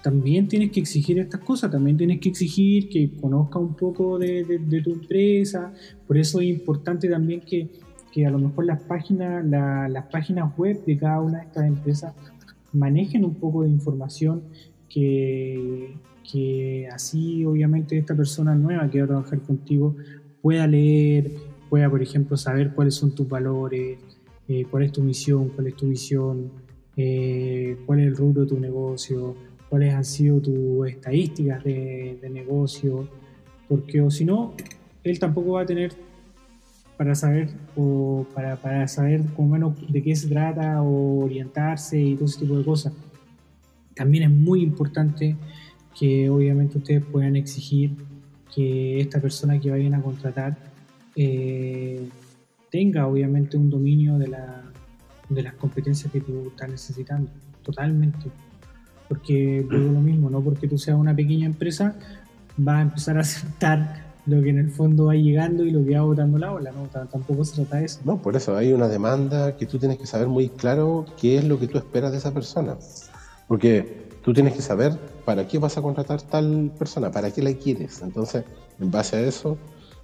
también tienes que exigir estas cosas, también tienes que exigir que conozca un poco de, tu empresa, por eso es importante también que, que a lo mejor las páginas, las páginas web de cada una de estas empresas manejen un poco de información que, que así obviamente esta persona nueva que va a trabajar contigo pueda leer, pueda, por ejemplo, saber cuáles son tus valores, eh, cuál es tu misión, cuál es tu visión, eh, cuál es el rubro de tu negocio, cuáles han sido tus estadísticas de, negocio, porque o si no, él tampoco va a tener para saber o para, para saber como menos de qué se trata o orientarse y todo ese tipo de cosas. También es muy importante que obviamente ustedes puedan exigir que esta persona que vayan a contratar eh, tenga obviamente un dominio de, la, de las competencias que tú estás necesitando, totalmente. Porque luego lo mismo, no porque tú seas una pequeña empresa, vas a empezar a aceptar lo que en el fondo va llegando y lo que va botando la ola, ¿no? tampoco se trata de eso. No, por eso hay una demanda que tú tienes que saber muy claro qué es lo que tú esperas de esa persona. Porque tú tienes que saber para qué vas a contratar tal persona, para qué la quieres. Entonces, en base a eso,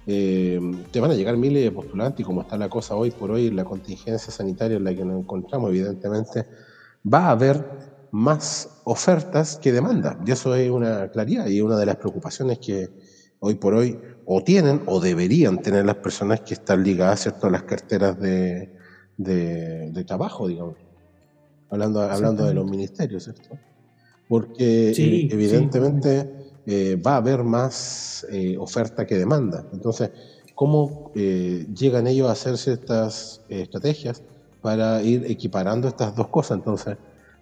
eh, te van a llegar miles de postulantes y como está la cosa hoy por hoy, la contingencia sanitaria en la que nos encontramos, evidentemente, va a haber más ofertas que demanda. Y eso es una claridad y una de las preocupaciones que hoy por hoy o tienen o deberían tener las personas que están ligadas ¿cierto? a las carteras de, de, trabajo, digamos. Hablando, hablando de los ministerios, ¿cierto? porque eh, evidentemente eh, va a haber más eh, oferta que demanda. Entonces, ¿cómo llegan ellos a hacerse estas estrategias para ir equiparando estas dos cosas? Entonces,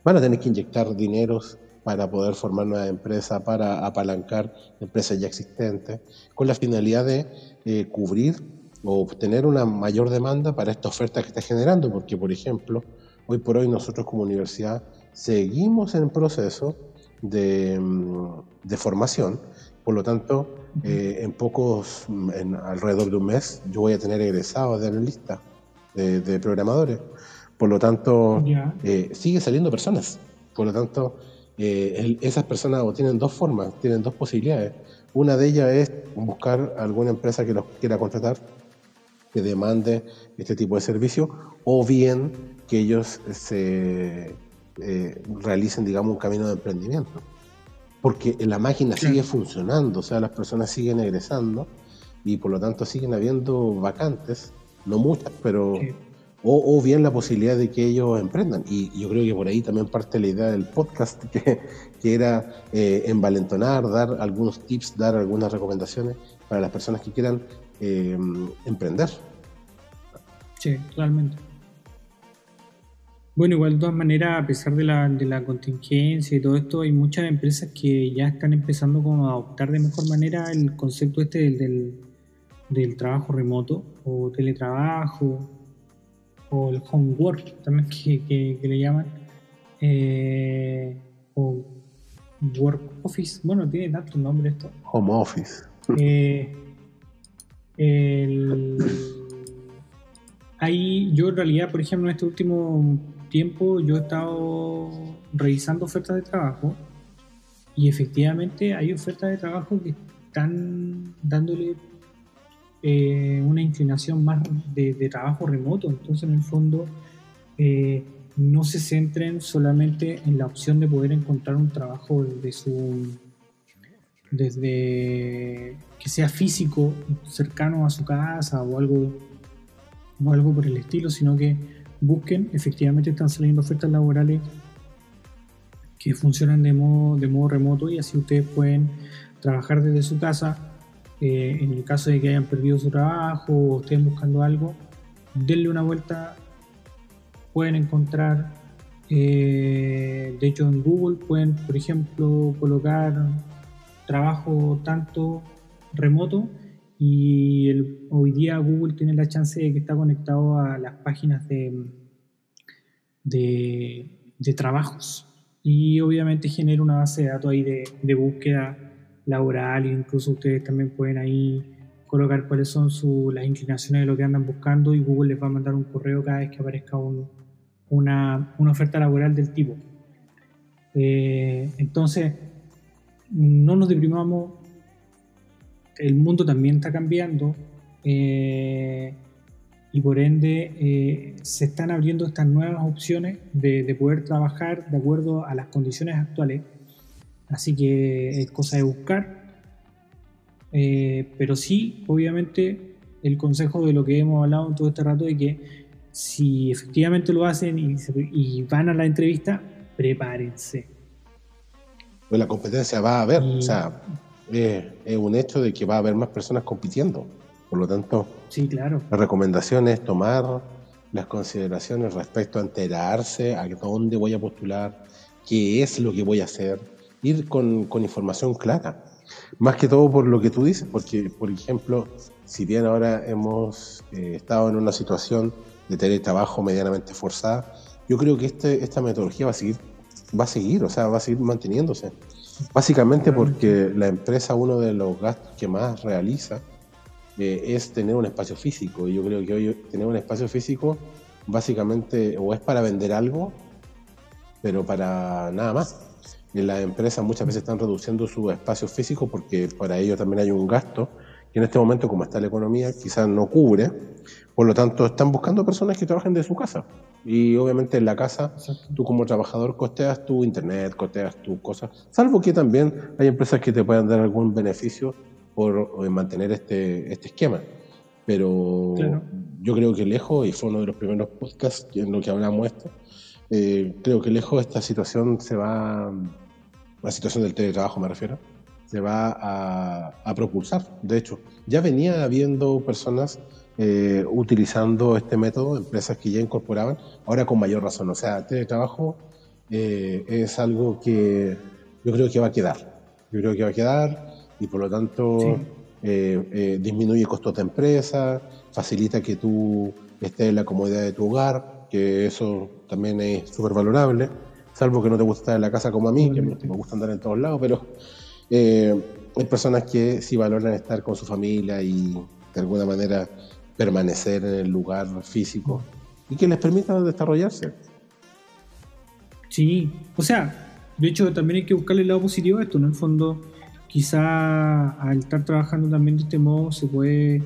van a tener que inyectar dineros para poder formar nuevas empresas, para apalancar empresas ya existentes, con la finalidad de cubrir o obtener una mayor demanda para esta oferta que está generando, porque por ejemplo, hoy por hoy nosotros como universidad seguimos en proceso de, mm, de formación, por lo tanto, eh, en pocos, en alrededor de un mes, yo voy a tener egresados de analistas, de, de programadores. Por lo tanto, eh, sigue saliendo personas. Por lo tanto, eh, esas personas tienen dos formas, tienen dos posibilidades. Una de ellas es buscar alguna empresa que los quiera contratar, que demande este tipo de servicio, o bien que ellos se eh, realicen, digamos, un camino de emprendimiento. Porque la máquina sigue funcionando, o sea, las personas siguen egresando y por lo tanto siguen habiendo vacantes, no muchas, pero o, bien la posibilidad de que ellos emprendan. Y yo creo que por ahí también parte la idea del podcast, (laughs) que, era eh, envalentonar, dar algunos tips, dar algunas recomendaciones para las personas que quieran eh, emprender. Sí, realmente. Bueno, igual de todas maneras, a pesar de la, de la contingencia y todo esto, hay muchas empresas que ya están empezando como a adoptar de mejor manera el concepto este del, del, del trabajo remoto o teletrabajo o el homework también que, le llaman, eh, o work office, bueno, tiene tanto nombre esto. Home office. Eh, ahí yo en realidad, por ejemplo, en este último tiempo yo he estado revisando ofertas de trabajo y efectivamente hay ofertas de trabajo que están dándole eh, una inclinación más de, trabajo remoto. Entonces, en el fondo, eh, no se centren solamente en la opción de poder encontrar un trabajo desde su desde que sea físico cercano a su casa o algo o algo por el estilo sino que busquen efectivamente están saliendo ofertas laborales que funcionan de modo, de modo remoto y así ustedes pueden trabajar desde su casa eh, en el caso de que hayan perdido su trabajo o estén buscando algo, denle una vuelta, pueden encontrar, eh, de hecho en Google pueden, por ejemplo, colocar trabajo tanto remoto y hoy día Google tiene la chance de que está conectado a las páginas de, de, trabajos y obviamente genera una base de datos ahí de, de búsqueda laboral incluso ustedes también pueden ahí colocar cuáles son las inclinaciones de lo que andan buscando y Google les va a mandar un correo cada vez que aparezca una, oferta laboral del tipo. Eh, entonces, no nos deprimamos, el mundo también está cambiando eh, y por ende eh, se están abriendo estas nuevas opciones de, de poder trabajar de acuerdo a las condiciones actuales Así que es cosa de buscar. Eh, pero sí, obviamente, el consejo de lo que hemos hablado en todo este rato de que si efectivamente lo hacen y, van a la entrevista, prepárense. Pues la competencia va a haber, o sea, es un hecho de que va a haber más personas compitiendo. Por lo tanto, sí, claro. la recomendación es tomar las consideraciones respecto a enterarse, a dónde voy a postular, qué es lo que voy a hacer, ir con, información clara. Más que todo por lo que tú dices, porque, por ejemplo, si bien ahora hemos eh, estado en una situación de teletrabajo medianamente forzada, yo creo que este, esta metodología va a seguir, va a seguir, o sea, va a seguir manteniéndose. Básicamente porque la empresa, uno de los gastos que más realiza eh, es tener un espacio físico. Y yo creo que hoy tener un espacio físico básicamente o es para vender algo, pero para nada más las empresas muchas veces están reduciendo su espacio físico porque para ello también hay un gasto que en este momento, como está la economía, quizás no cubre. Por lo tanto, están buscando personas que trabajen de su casa. Y obviamente en la casa, tú como trabajador costeas tu internet, costeas tus cosas. Salvo que también hay empresas que te puedan dar algún beneficio por mantener este, este esquema. Pero yo creo que lejos, y fue uno de los primeros podcasts en lo que hablamos esto, eh, creo que lejos esta situación se va la situación del teletrabajo me refiero, se va a, propulsar. De hecho, ya venía habiendo personas eh, utilizando este método, empresas que ya incorporaban, ahora con mayor razón. O sea, el teletrabajo eh, es algo que yo creo que va a quedar. Yo creo que va a quedar y por lo tanto disminuye costos de empresa, facilita que tú estés en la comodidad de tu hogar, que eso también es súper valorable, salvo que no te gusta estar en la casa como a mí, que me, gusta andar en todos lados, pero hay personas que sí valoran estar con su familia y de alguna manera permanecer en el lugar físico y que les permita desarrollarse. Sí, o sea, de hecho también hay que buscarle el lado positivo a esto, En el fondo, quizá al estar trabajando también de este modo se puede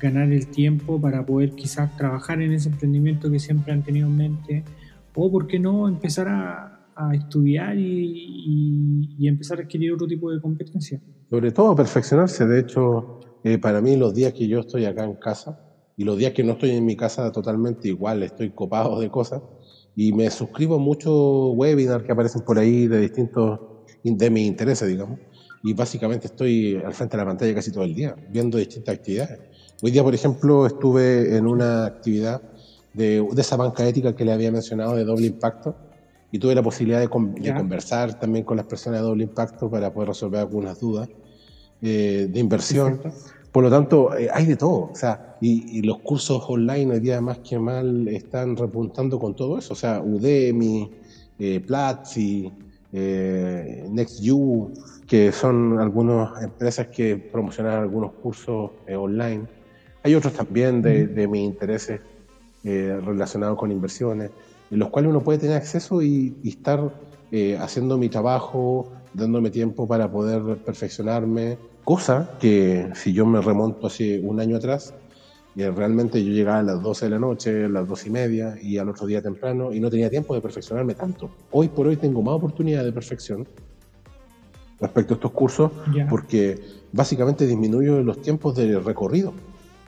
ganar el tiempo para poder quizás trabajar en ese emprendimiento que siempre han tenido en mente o, ¿por qué no?, empezar a, estudiar y, y, empezar a adquirir otro tipo de competencia. Sobre todo perfeccionarse, de hecho, eh, para mí los días que yo estoy acá en casa y los días que no estoy en mi casa totalmente igual, estoy copado de cosas y me suscribo a muchos webinars que aparecen por ahí de distintos, de mis intereses, digamos. Y básicamente estoy al frente de la pantalla casi todo el día, viendo distintas actividades. Hoy día, por ejemplo, estuve en una actividad de, de esa banca ética que le había mencionado de doble impacto y tuve la posibilidad de, conversar también con las personas de doble impacto para poder resolver algunas dudas eh, de inversión. Por lo tanto, eh, hay de todo. O sea, y, los cursos online hoy día más que mal están repuntando con todo eso. O sea, Udemy, eh, Platzi, eh, NextU, que son algunas empresas que promocionan algunos cursos eh, online. Hay otros también de, de mis intereses relacionados con inversiones, en los cuales uno puede tener acceso y, y estar haciendo mi trabajo, dándome tiempo para poder perfeccionarme, cosa que si yo me remonto hace un año atrás, eh, realmente yo llegaba a las 12 de la noche, a las 2 y media y al otro día temprano y no tenía tiempo de perfeccionarme tanto. Hoy por hoy tengo más oportunidad de perfección respecto a estos cursos porque básicamente disminuyo los tiempos de recorrido.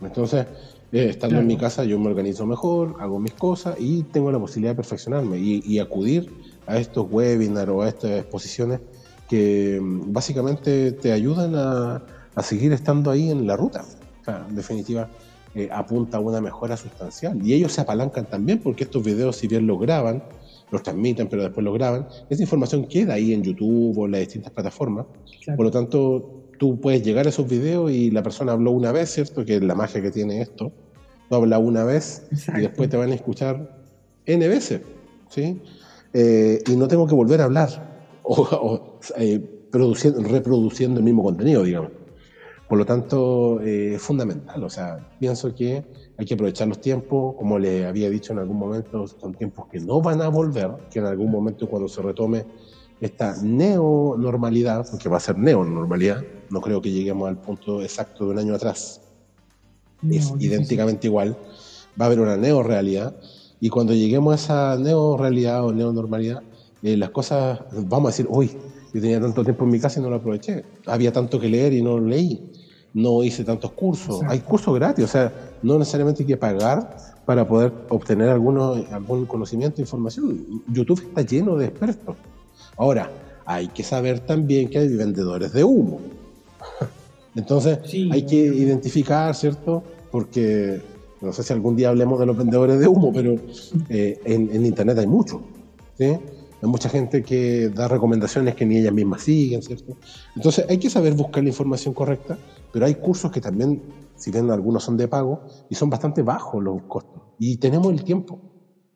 Entonces, eh, estando en mi casa yo me organizo mejor, hago mis cosas y tengo la posibilidad de perfeccionarme y, y acudir a estos webinars o a estas exposiciones que mm, básicamente te ayudan a, seguir estando ahí en la ruta. en definitiva, eh, apunta a una mejora sustancial. Y ellos se apalancan también porque estos videos, si bien los graban, los transmiten, pero después los graban, esa información queda ahí en YouTube o en las distintas plataformas. Por lo tanto, tú puedes llegar a esos videos y la persona habló una vez, ¿cierto? Que es la magia que tiene esto. Tú hablas una vez y después te van a escuchar N veces, ¿sí? Eh, y no tengo que volver a hablar (laughs) o, eh, produciendo, reproduciendo el mismo contenido, digamos. Por lo tanto, eh, es fundamental. O sea, pienso que hay que aprovechar los tiempos, como le había dicho en algún momento, son tiempos que no van a volver, que en algún momento cuando se retome esta neonormalidad, porque va a ser neonormalidad, no creo que lleguemos al punto exacto de un año atrás, es idénticamente igual, va a haber una neorealidad, y cuando lleguemos a esa neorealidad o neonormalidad, eh, las cosas, vamos a decir, uy, yo tenía tanto tiempo en mi casa y no lo aproveché. Había tanto que leer y no lo leí. No hice tantos cursos. Hay cursos gratis, o sea, no necesariamente hay que pagar para poder obtener alguno, algún conocimiento, información. YouTube está lleno de expertos. Ahora, hay que saber también que hay vendedores de humo. Entonces, hay que identificar, ¿cierto? Porque no sé si algún día hablemos de los vendedores de humo, pero eh, en, en, Internet hay mucho. ¿sí? Hay mucha gente que da recomendaciones que ni ellas mismas siguen, ¿cierto? Entonces hay que saber buscar la información correcta, pero hay cursos que también, si bien algunos son de pago, y son bastante bajos los costos. Y tenemos el tiempo,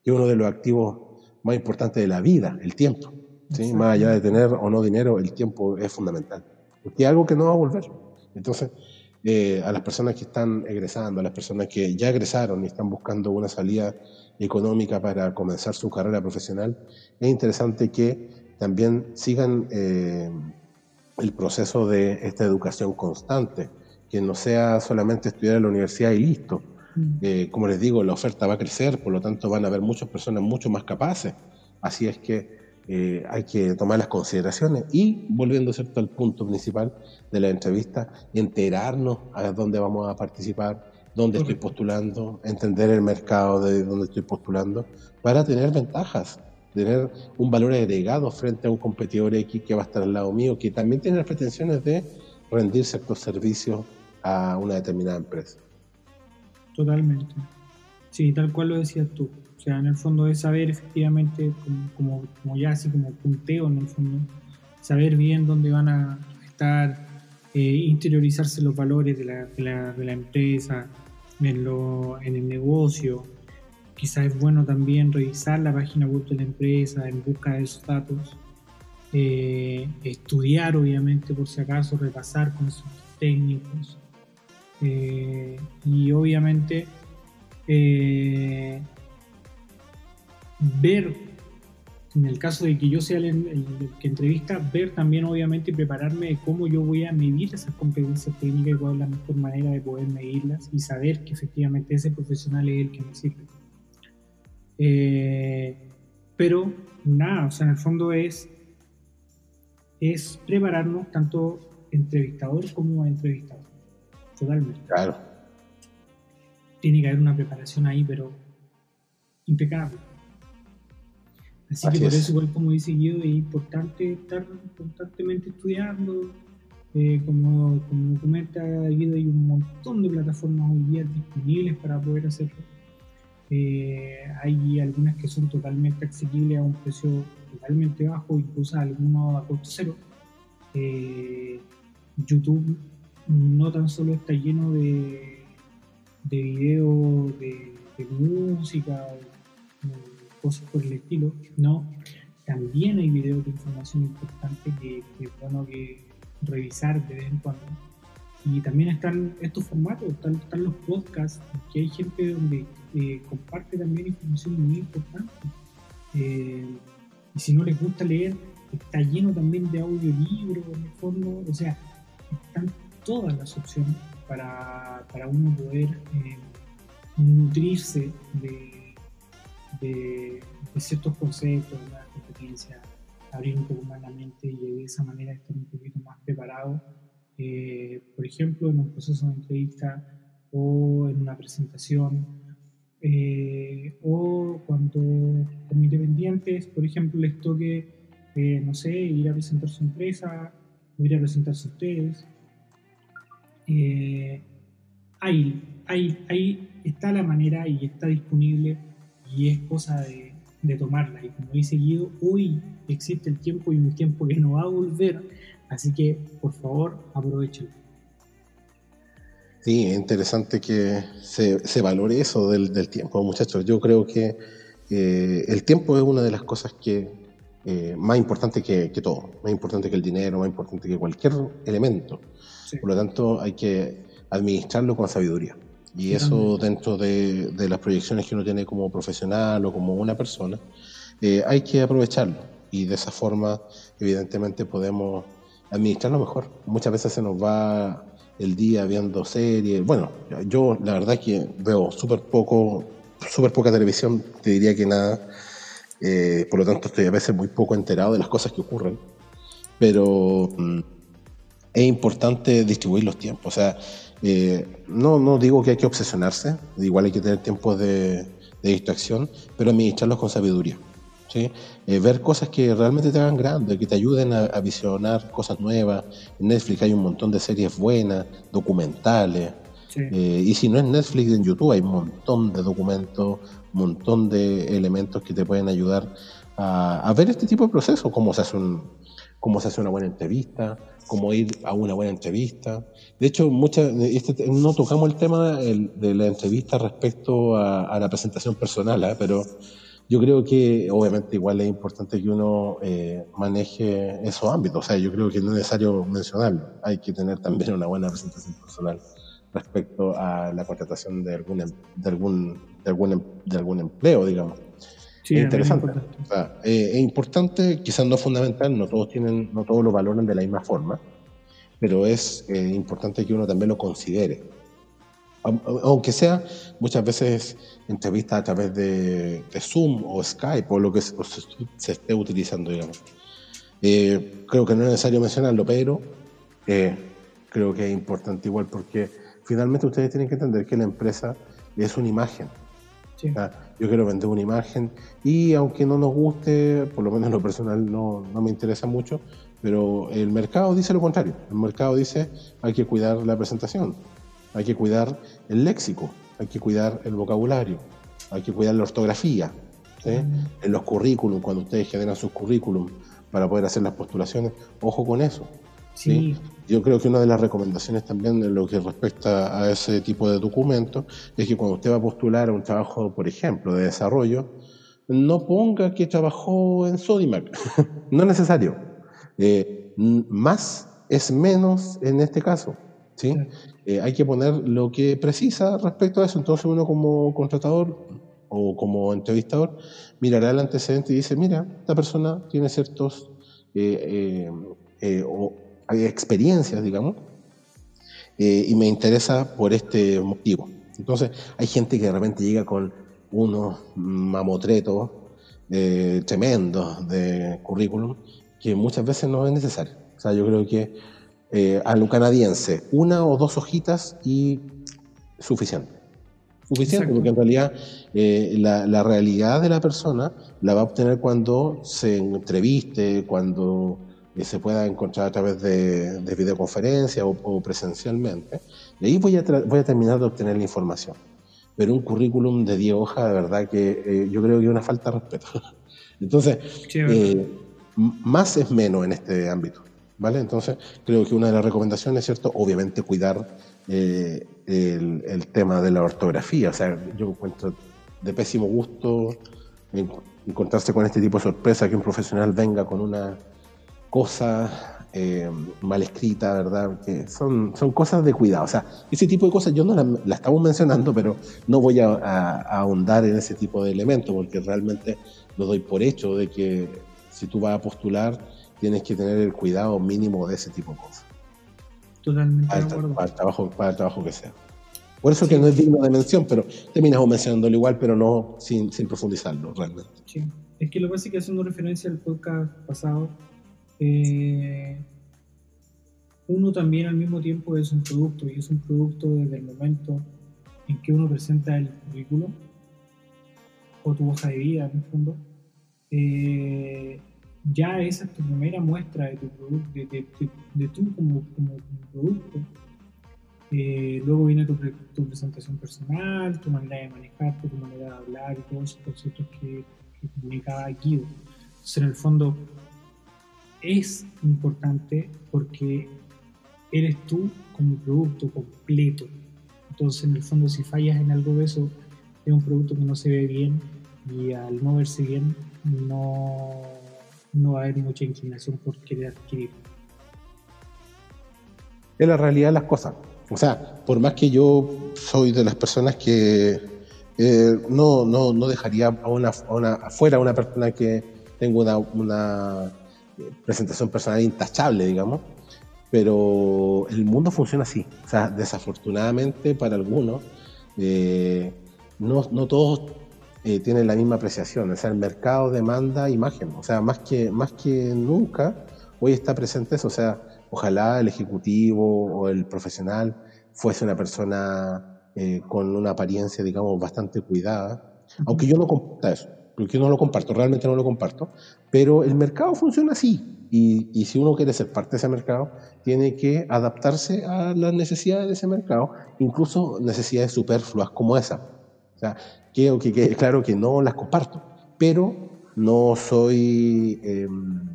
que es uno de los activos más importantes de la vida, el tiempo. ¿Sí? Más allá de tener o no dinero, el tiempo es fundamental. Porque es algo que no va a volver. Entonces, eh, a las personas que están egresando, a las personas que ya egresaron y están buscando una salida económica para comenzar su carrera profesional, es interesante que también sigan eh, el proceso de esta educación constante, que no sea solamente estudiar en la universidad y listo. Mm. Eh, como les digo, la oferta va a crecer, por lo tanto van a haber muchas personas mucho más capaces. Así es que eh, hay que tomar las consideraciones y, volviendo ¿cierto? al punto principal de la entrevista, enterarnos a dónde vamos a participar, dónde estoy postulando, entender el mercado de dónde estoy postulando, para tener ventajas, tener un valor agregado frente a un competidor X que va a estar al lado mío, que también tiene las pretensiones de rendir ciertos servicios a una determinada empresa. Totalmente. Sí, tal cual lo decías tú. O sea, en el fondo es saber efectivamente, como, como, ya así como punteo en el fondo, saber bien dónde van a estar, eh, interiorizarse los valores de la, de la, de la empresa, en, lo, en el negocio. Quizás es bueno también revisar la página web de la empresa en busca de esos datos. Eh, estudiar, obviamente, por si acaso, repasar conceptos técnicos. Eh, y obviamente ver en el caso de que yo sea el, que entrevista, ver también obviamente y prepararme de cómo yo voy a medir esas competencias técnicas y cuál es la mejor manera de poder medirlas y saber que efectivamente ese profesional es el que me sirve. Eh, pero nada, o sea, en el fondo es, es prepararnos tanto entrevistador como entrevistador. Totalmente. Claro. Tiene que haber una preparación ahí, pero impecable. Así, que por eso, igual como dice Guido, es importante estar constantemente estudiando. Eh, como, como comenta Guido, hay un montón de plataformas hoy día disponibles para poder hacerlo. Eh, hay algunas que son totalmente accesibles a un precio totalmente bajo, incluso algunos a costo cero. Eh, YouTube no tan solo está lleno de, de videos de, de música, cosas por el estilo, ¿no? También hay videos de información importante que, es bueno que revisar de vez en cuando. Y también están estos formatos, están, los podcasts, que hay gente donde eh, comparte también información muy importante. Eh, y si no les gusta leer, está lleno también de audiolibros, el fondo, o sea, están todas las opciones para, para uno poder eh, nutrirse de, de, ciertos conceptos, de las competencias, abrir un poco más la mente y de esa manera estar un poquito más preparado, eh, por ejemplo, en un proceso de entrevista o en una presentación, eh, o cuando como independientes, por ejemplo, les toque, eh, no sé, ir a presentar su empresa o ir a presentarse ustedes. ahí, ahí, ahí está la manera y está disponible y es cosa de, tomarla. Y como dice Guido, hoy existe el tiempo y un tiempo que no va a volver, así que por favor aprovechen. Sí, es interesante que se, valore eso del, tiempo, muchachos. Yo creo que eh, el tiempo es una de las cosas que eh, más importante que, todo, más importante que el dinero, más importante que cualquier elemento. Por lo tanto, hay que administrarlo con sabiduría. Y eso dentro de, las proyecciones que uno tiene como profesional o como una persona, eh, hay que aprovecharlo. Y de esa forma, evidentemente, podemos administrarlo mejor. Muchas veces se nos va el día viendo series. Bueno, yo la verdad que veo súper poco, súper poca televisión, te diría que nada. Eh, por lo tanto, estoy a veces muy poco enterado de las cosas que ocurren. Pero mm, es importante distribuir los tiempos. O sea, eh, no, no digo que hay que obsesionarse, igual hay que tener tiempos de, distracción, pero administrarlos con sabiduría. ¿sí? Eh, ver cosas que realmente te hagan grande, que te ayuden a, visionar cosas nuevas. En Netflix hay un montón de series buenas, documentales. Eh, y si no es Netflix, en YouTube hay un montón de documentos, un montón de elementos que te pueden ayudar a, a ver este tipo de procesos, cómo se hace un, cómo se hace una buena entrevista, cómo ir a una buena entrevista. De hecho, muchas, este, no tocamos el tema de la entrevista respecto a, la presentación personal, ¿eh? pero yo creo que obviamente igual es importante que uno eh, maneje esos ámbitos. O sea, yo creo que no es necesario mencionarlo. Hay que tener también una buena presentación personal respecto a la contratación de algún, em, de algún, de algún, em, de algún empleo, digamos es interesante. Eh, es importante, quizás no fundamental, no todos tienen, no todos lo valoran de la misma forma, pero es eh, importante que uno también lo considere. Aunque sea muchas veces entrevistas a través de, Zoom o Skype o lo que se, esté utilizando, digamos. Eh, creo que no es necesario mencionarlo, pero creo que es importante igual porque finalmente ustedes tienen que entender que la empresa es una imagen yo quiero vender una imagen y aunque no nos guste, por lo menos en lo personal no, no me interesa mucho, pero el mercado dice lo contrario. El mercado dice hay que cuidar la presentación, hay que cuidar el léxico, hay que cuidar el vocabulario, hay que cuidar la ortografía. Mm. En los currículums, cuando ustedes generan sus currículums para poder hacer las postulaciones, ojo con eso. Sí. Yo creo que una de las recomendaciones también en lo que respecta a ese tipo de documentos es que cuando usted va a postular a un trabajo, por ejemplo, de desarrollo, no ponga que trabajó en Sodimac. (laughs) no es necesario. Eh, más es menos en este caso. ¿sí? Eh, hay que poner lo que precisa respecto a eso. Entonces uno como contratador o como entrevistador mirará el antecedente y dice, mira, esta persona tiene ciertos eh, experiencias, digamos, y me interesa por este motivo. Entonces hay gente que de repente llega con unos mamotretos eh, tremendos de currículum que muchas veces no es necesario. O sea, yo creo que eh, a un canadiense una o dos hojitas y suficiente. Suficiente, porque en realidad eh, la, realidad de la persona la va a obtener cuando se entreviste, cuando eh, se pueda encontrar a través de, videoconferencia o, presencialmente. Y ahí voy a, voy a terminar de obtener la información pero un currículum de 10 hojas, de verdad que eh, yo creo que es una falta de respeto. (laughs) Entonces, eh, más es menos en este ámbito, ¿vale? Entonces, creo que una de las recomendaciones es, ¿cierto? Obviamente cuidar eh, el, tema de la ortografía, o sea, yo encuentro de pésimo gusto encontrarse con este tipo de sorpresa, que un profesional venga con una cosa eh, mal escrita, ¿verdad? Que son, son cosas de cuidado. O sea, ese tipo de cosas yo no las la estamos mencionando, pero no voy a, ahondar en ese tipo de elementos, porque realmente lo doy por hecho de que si tú vas a postular, tienes que tener el cuidado mínimo de ese tipo de cosas. Totalmente para, el trabajo, para el trabajo que sea. Por eso que no es digno de mención, pero terminamos mencionándolo igual, pero no sin, sin profundizarlo realmente. Sí, es que lo que pasa es que haciendo referencia al podcast pasado, eh, uno también al mismo tiempo es un producto y es un producto desde el momento en que uno presenta el currículo o tu hoja de vida en el fondo, eh, ya esa es tu primera muestra de tu, de, de, tú como, como, producto. Eh, luego viene tu, presentación personal, tu manera de manejarte, tu manera de hablar y todos esos conceptos que, que comunicaba Guido. Entonces, en el fondo, es importante porque eres tú como producto completo. Entonces, en el fondo, si fallas en algo de eso, es un producto que no se ve bien y al no verse bien, no, no va a haber mucha inclinación por querer adquirir. Es la realidad de las cosas. O sea, por más que yo soy de las personas que eh, no, no, no, dejaría a una, a una, afuera a una persona que tenga una presentación personal intachable, digamos, pero el mundo funciona así. O sea, desafortunadamente para algunos, eh, no, no, todos eh, tienen la misma apreciación. O sea, el mercado demanda imagen. O sea, más que, más que nunca, hoy está presente eso. O sea, ojalá el ejecutivo o el profesional fuese una persona eh, con una apariencia, digamos, bastante cuidada. Aunque yo no comparta eso porque yo no lo comparto, realmente no lo comparto, pero el mercado funciona así. Y, y, si uno quiere ser parte de ese mercado, tiene que adaptarse a las necesidades de ese mercado, incluso necesidades superfluas como esa. O sea, quiero que quede claro que no las comparto, pero no soy, em,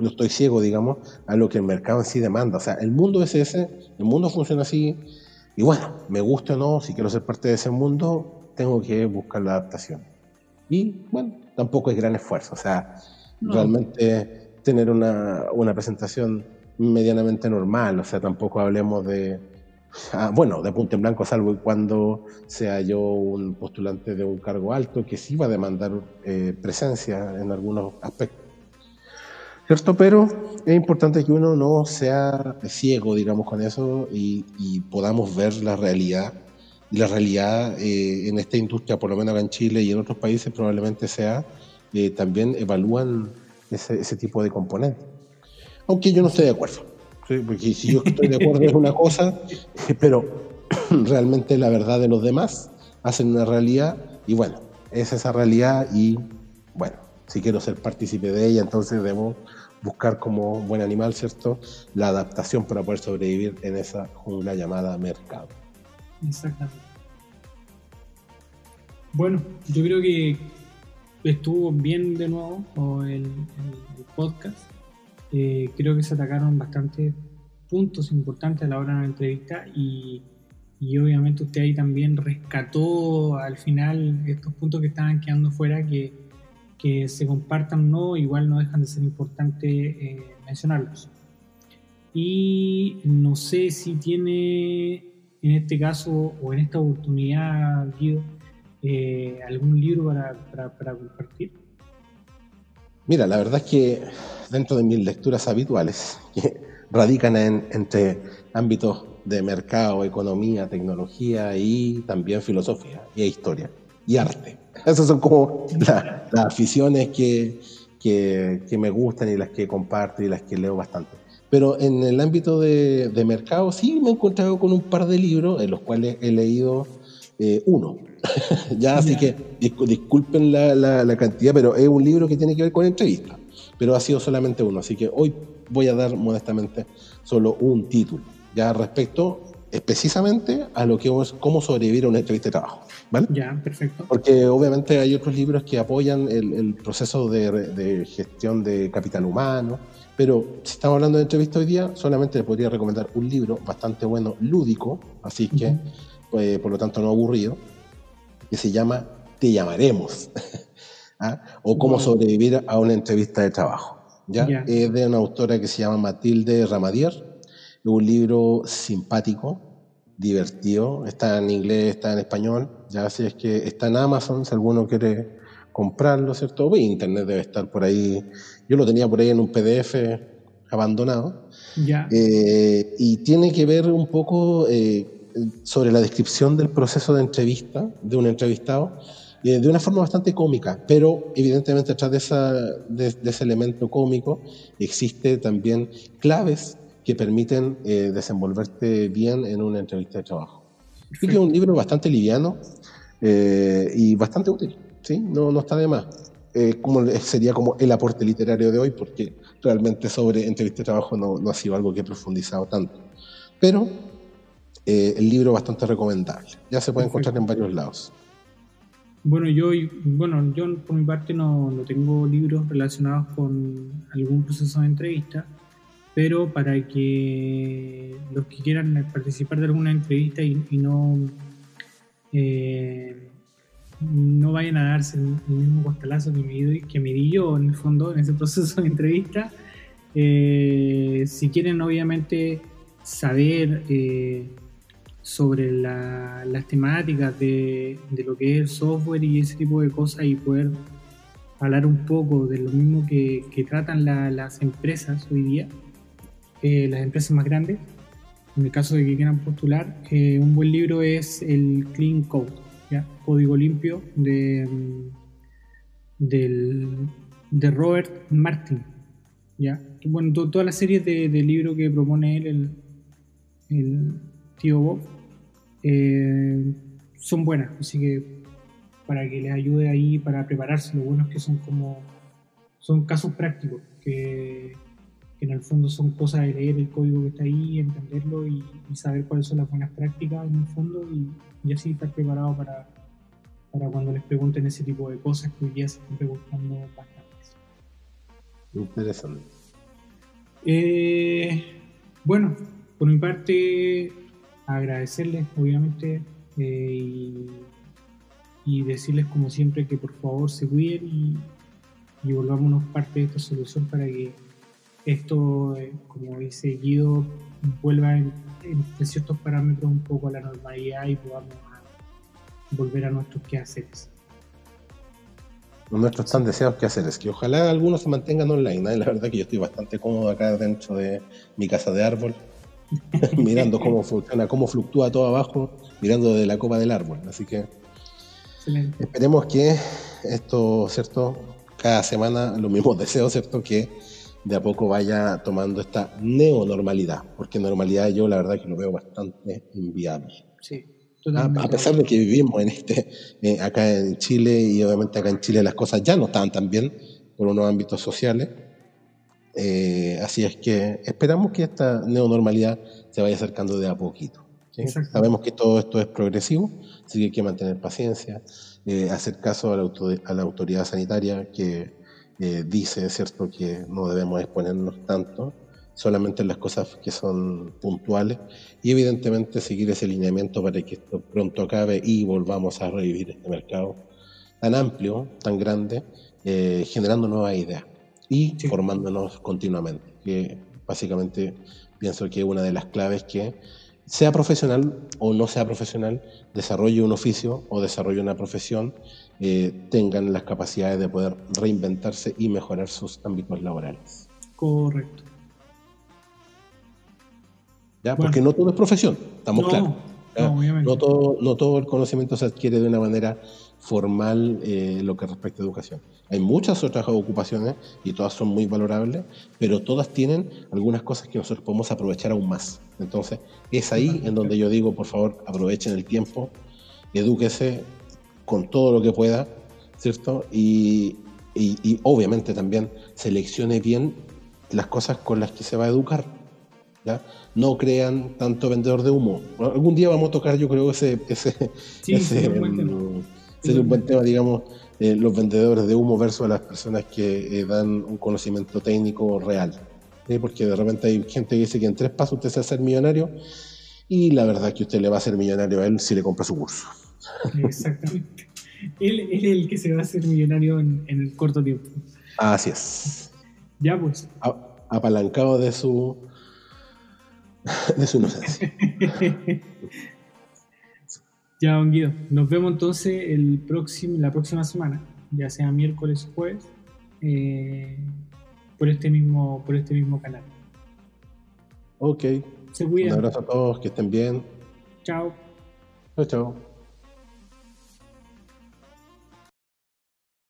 no estoy ciego, digamos, a lo que el mercado en sí demanda. O sea, el mundo es ese, el mundo funciona así, y bueno, me gusta o no, si quiero ser parte de ese mundo, tengo que buscar la adaptación. Y bueno, tampoco es gran esfuerzo. O sea, realmente tener una, una, presentación medianamente normal. O sea, tampoco hablemos de. Ah, bueno, de punto en blanco, salvo cuando sea yo un postulante de un cargo alto que sí va a demandar eh, presencia en algunos aspectos. ¿Cierto? Pero es importante que uno no sea ciego, digamos, con eso y, y podamos ver la realidad la realidad eh, en esta industria, por lo menos en Chile y en otros países, probablemente sea, eh, también evalúan ese, tipo de componentes. Aunque yo no estoy de acuerdo. Porque si yo estoy de acuerdo es una cosa, pero (clears throat) realmente la verdad de los demás hacen una realidad y bueno, es esa realidad y bueno, si quiero ser partícipe de ella, entonces debo buscar como buen animal, ¿cierto? La adaptación para poder sobrevivir en esa jungla llamada mercado. Exactamente. Bueno, yo creo que estuvo bien de nuevo el, podcast. eh, creo que se atacaron bastantes puntos importantes a la hora de la entrevista y, obviamente usted ahí también rescató al final estos puntos que estaban quedando fuera que, que se compartan no, igual no dejan de ser importantes eh, mencionarlos. Y no sé si tiene en este caso o en esta oportunidad, Guido, eh, algún libro para, compartir. Mira, la verdad es que dentro de mis lecturas habituales, que radican en, entre ámbitos de mercado, economía, tecnología y también filosofía y historia y arte. Esas son como las aficiones que, que, me gustan y las que comparto y las que leo bastante. Pero en el ámbito de, de mercado sí me he encontrado con un par de libros en los cuales he leído eh, uno. (laughs) ya, así que disculpen la, la, cantidad, pero es un libro que tiene que ver con entrevistas. Pero ha sido solamente uno, así que hoy voy a dar modestamente solo un título. Ya respecto precisamente a lo que es cómo sobrevivir a una entrevista de trabajo. ¿vale? Ya, perfecto. Porque obviamente hay otros libros que apoyan el, el proceso de, de, gestión de capital humano, pero si estamos hablando de entrevista hoy día, solamente le podría recomendar un libro bastante bueno, lúdico, así que pues, por lo tanto no aburrido, que se llama Te llamaremos, (laughs) ¿Ah? o Cómo sobrevivir a una entrevista de trabajo. ¿ya? Es de una autora que se llama Matilde Ramadier, es un libro simpático, divertido, está en inglés, está en español, ya así es que está en Amazon, si alguno quiere comprarlo, ¿cierto? Pues internet debe estar por ahí, yo lo tenía por ahí en un PDF abandonado, ya. Eh, y tiene que ver un poco... Eh, sobre la descripción del proceso de entrevista de un entrevistado eh, de una forma bastante cómica, pero evidentemente detrás de, esa, de, ese elemento cómico existe también claves que permiten eh, desenvolverte bien en una entrevista de trabajo. Y que es un libro bastante liviano eh, y bastante útil, ¿sí? No, no está de más. como, sería como el aporte literario de hoy, porque realmente sobre entrevista de trabajo no, no ha sido algo que he profundizado tanto. Pero eh, el libro bastante recomendable. Ya se puede encontrar en varios lados. Bueno, yo, bueno, yo por mi parte no, no, tengo libros relacionados con algún proceso de entrevista, pero para que los que quieran participar de alguna entrevista y, no, eh, no vayan a darse el, mismo costalazo que me, di, que me di yo en el fondo en ese (laughs) proceso de entrevista, eh, si quieren obviamente saber sobre las temáticas de, lo que es el software y ese tipo de cosas y poder hablar un poco de lo mismo que, tratan las empresas hoy día, eh, las empresas más grandes. En el caso de que quieran postular, eh, un buen libro es el Clean Code, ¿ya? Código Limpio de, de Robert Martin. ¿ya? Bueno, toda la serie de, libros que propone él, el, el tío Bob, eh, son buenas, así que para que les ayude ahí para prepararse, lo bueno es que son como son casos prácticos, que, en el fondo son cosas de leer el código que está ahí, entenderlo y, saber cuáles son las buenas prácticas en el fondo y, así estar preparado para, para cuando les pregunten ese tipo de cosas que hoy día se están preguntando bastantes. Interesante. Eh, bueno, por mi parte agradecerles, obviamente, eh, y, decirles, como siempre, que por favor se cuiden y, y volvámonos parte de esta solución para que esto, eh, como dice Guido, vuelva en, ciertos parámetros un poco a la normalidad y podamos volver a nuestros quehaceres. Nuestros tan deseados quehaceres, que ojalá algunos se mantengan online. ¿eh? La verdad que yo estoy bastante cómodo acá dentro de mi casa de árbol (laughs) mirando (laughs) cómo funciona, cómo fluctúa todo abajo, mirando de la copa del árbol. Así que esperemos que esto, ¿cierto? Cada semana los mismos (laughs) deseos, ¿cierto? Que de a poco vaya tomando esta neonormalidad, porque normalidad yo la verdad que lo veo bastante inviable. Sí. A, pesar de que vivimos en este, eh, acá en Chile y obviamente acá en Chile las cosas ya no están tan bien por unos ámbitos sociales, eh, así es que esperamos que esta neonormalidad se vaya acercando de a poquito. Sabemos que todo esto es progresivo, así que hay que mantener paciencia, eh, hacer caso a la, autoridad sanitaria que eh, dice, ¿cierto?, que no debemos exponernos tanto, solamente en las cosas que son puntuales y evidentemente seguir ese lineamiento para que esto pronto acabe y volvamos a revivir este mercado tan amplio, tan grande, eh, generando nuevas ideas y formándonos continuamente, que básicamente pienso que es una de las claves que sea profesional o no sea profesional, desarrolle un oficio o desarrolle una profesión, eh, tengan las capacidades de poder reinventarse y mejorar sus ámbitos laborales. Correcto. ¿Ya? Porque no todo es profesión, estamos claros. No, todo, no todo el conocimiento se adquiere de una manera formal eh, lo que respecta a educación. Hay muchas otras ocupaciones y todas son muy valorables, pero todas tienen algunas cosas que nosotros podemos aprovechar aún más. Entonces, es ahí en donde yo digo, por favor, aprovechen el tiempo, edúquese con todo lo que pueda, ¿cierto? Y, y obviamente también seleccione bien las cosas con las que se va a educar. ¿ya? No crean tanto vendedor de humo. Algún día vamos a tocar, yo creo, ese, ese, ese, sería un buen tema, digamos, eh, los vendedores de humo versus las personas que eh, dan un conocimiento técnico real. Porque de repente hay gente que dice que en tres pasos usted se va a hacer millonario y la verdad es que usted le va a hacer millonario a él si le compra su curso. (laughs) Exactamente. él, es el que se va a hacer millonario en, el corto tiempo. Así es. Ya pues. apalancado de su de su inocencia. (laughs) Ya, don Guido. Nos vemos entonces el próximo, la próxima semana, ya sea miércoles o jueves, eh, por, este mismo, por este mismo canal. Ok. Se cuidan. Un abrazo a todos, que estén bien. Chao. Chao, chao.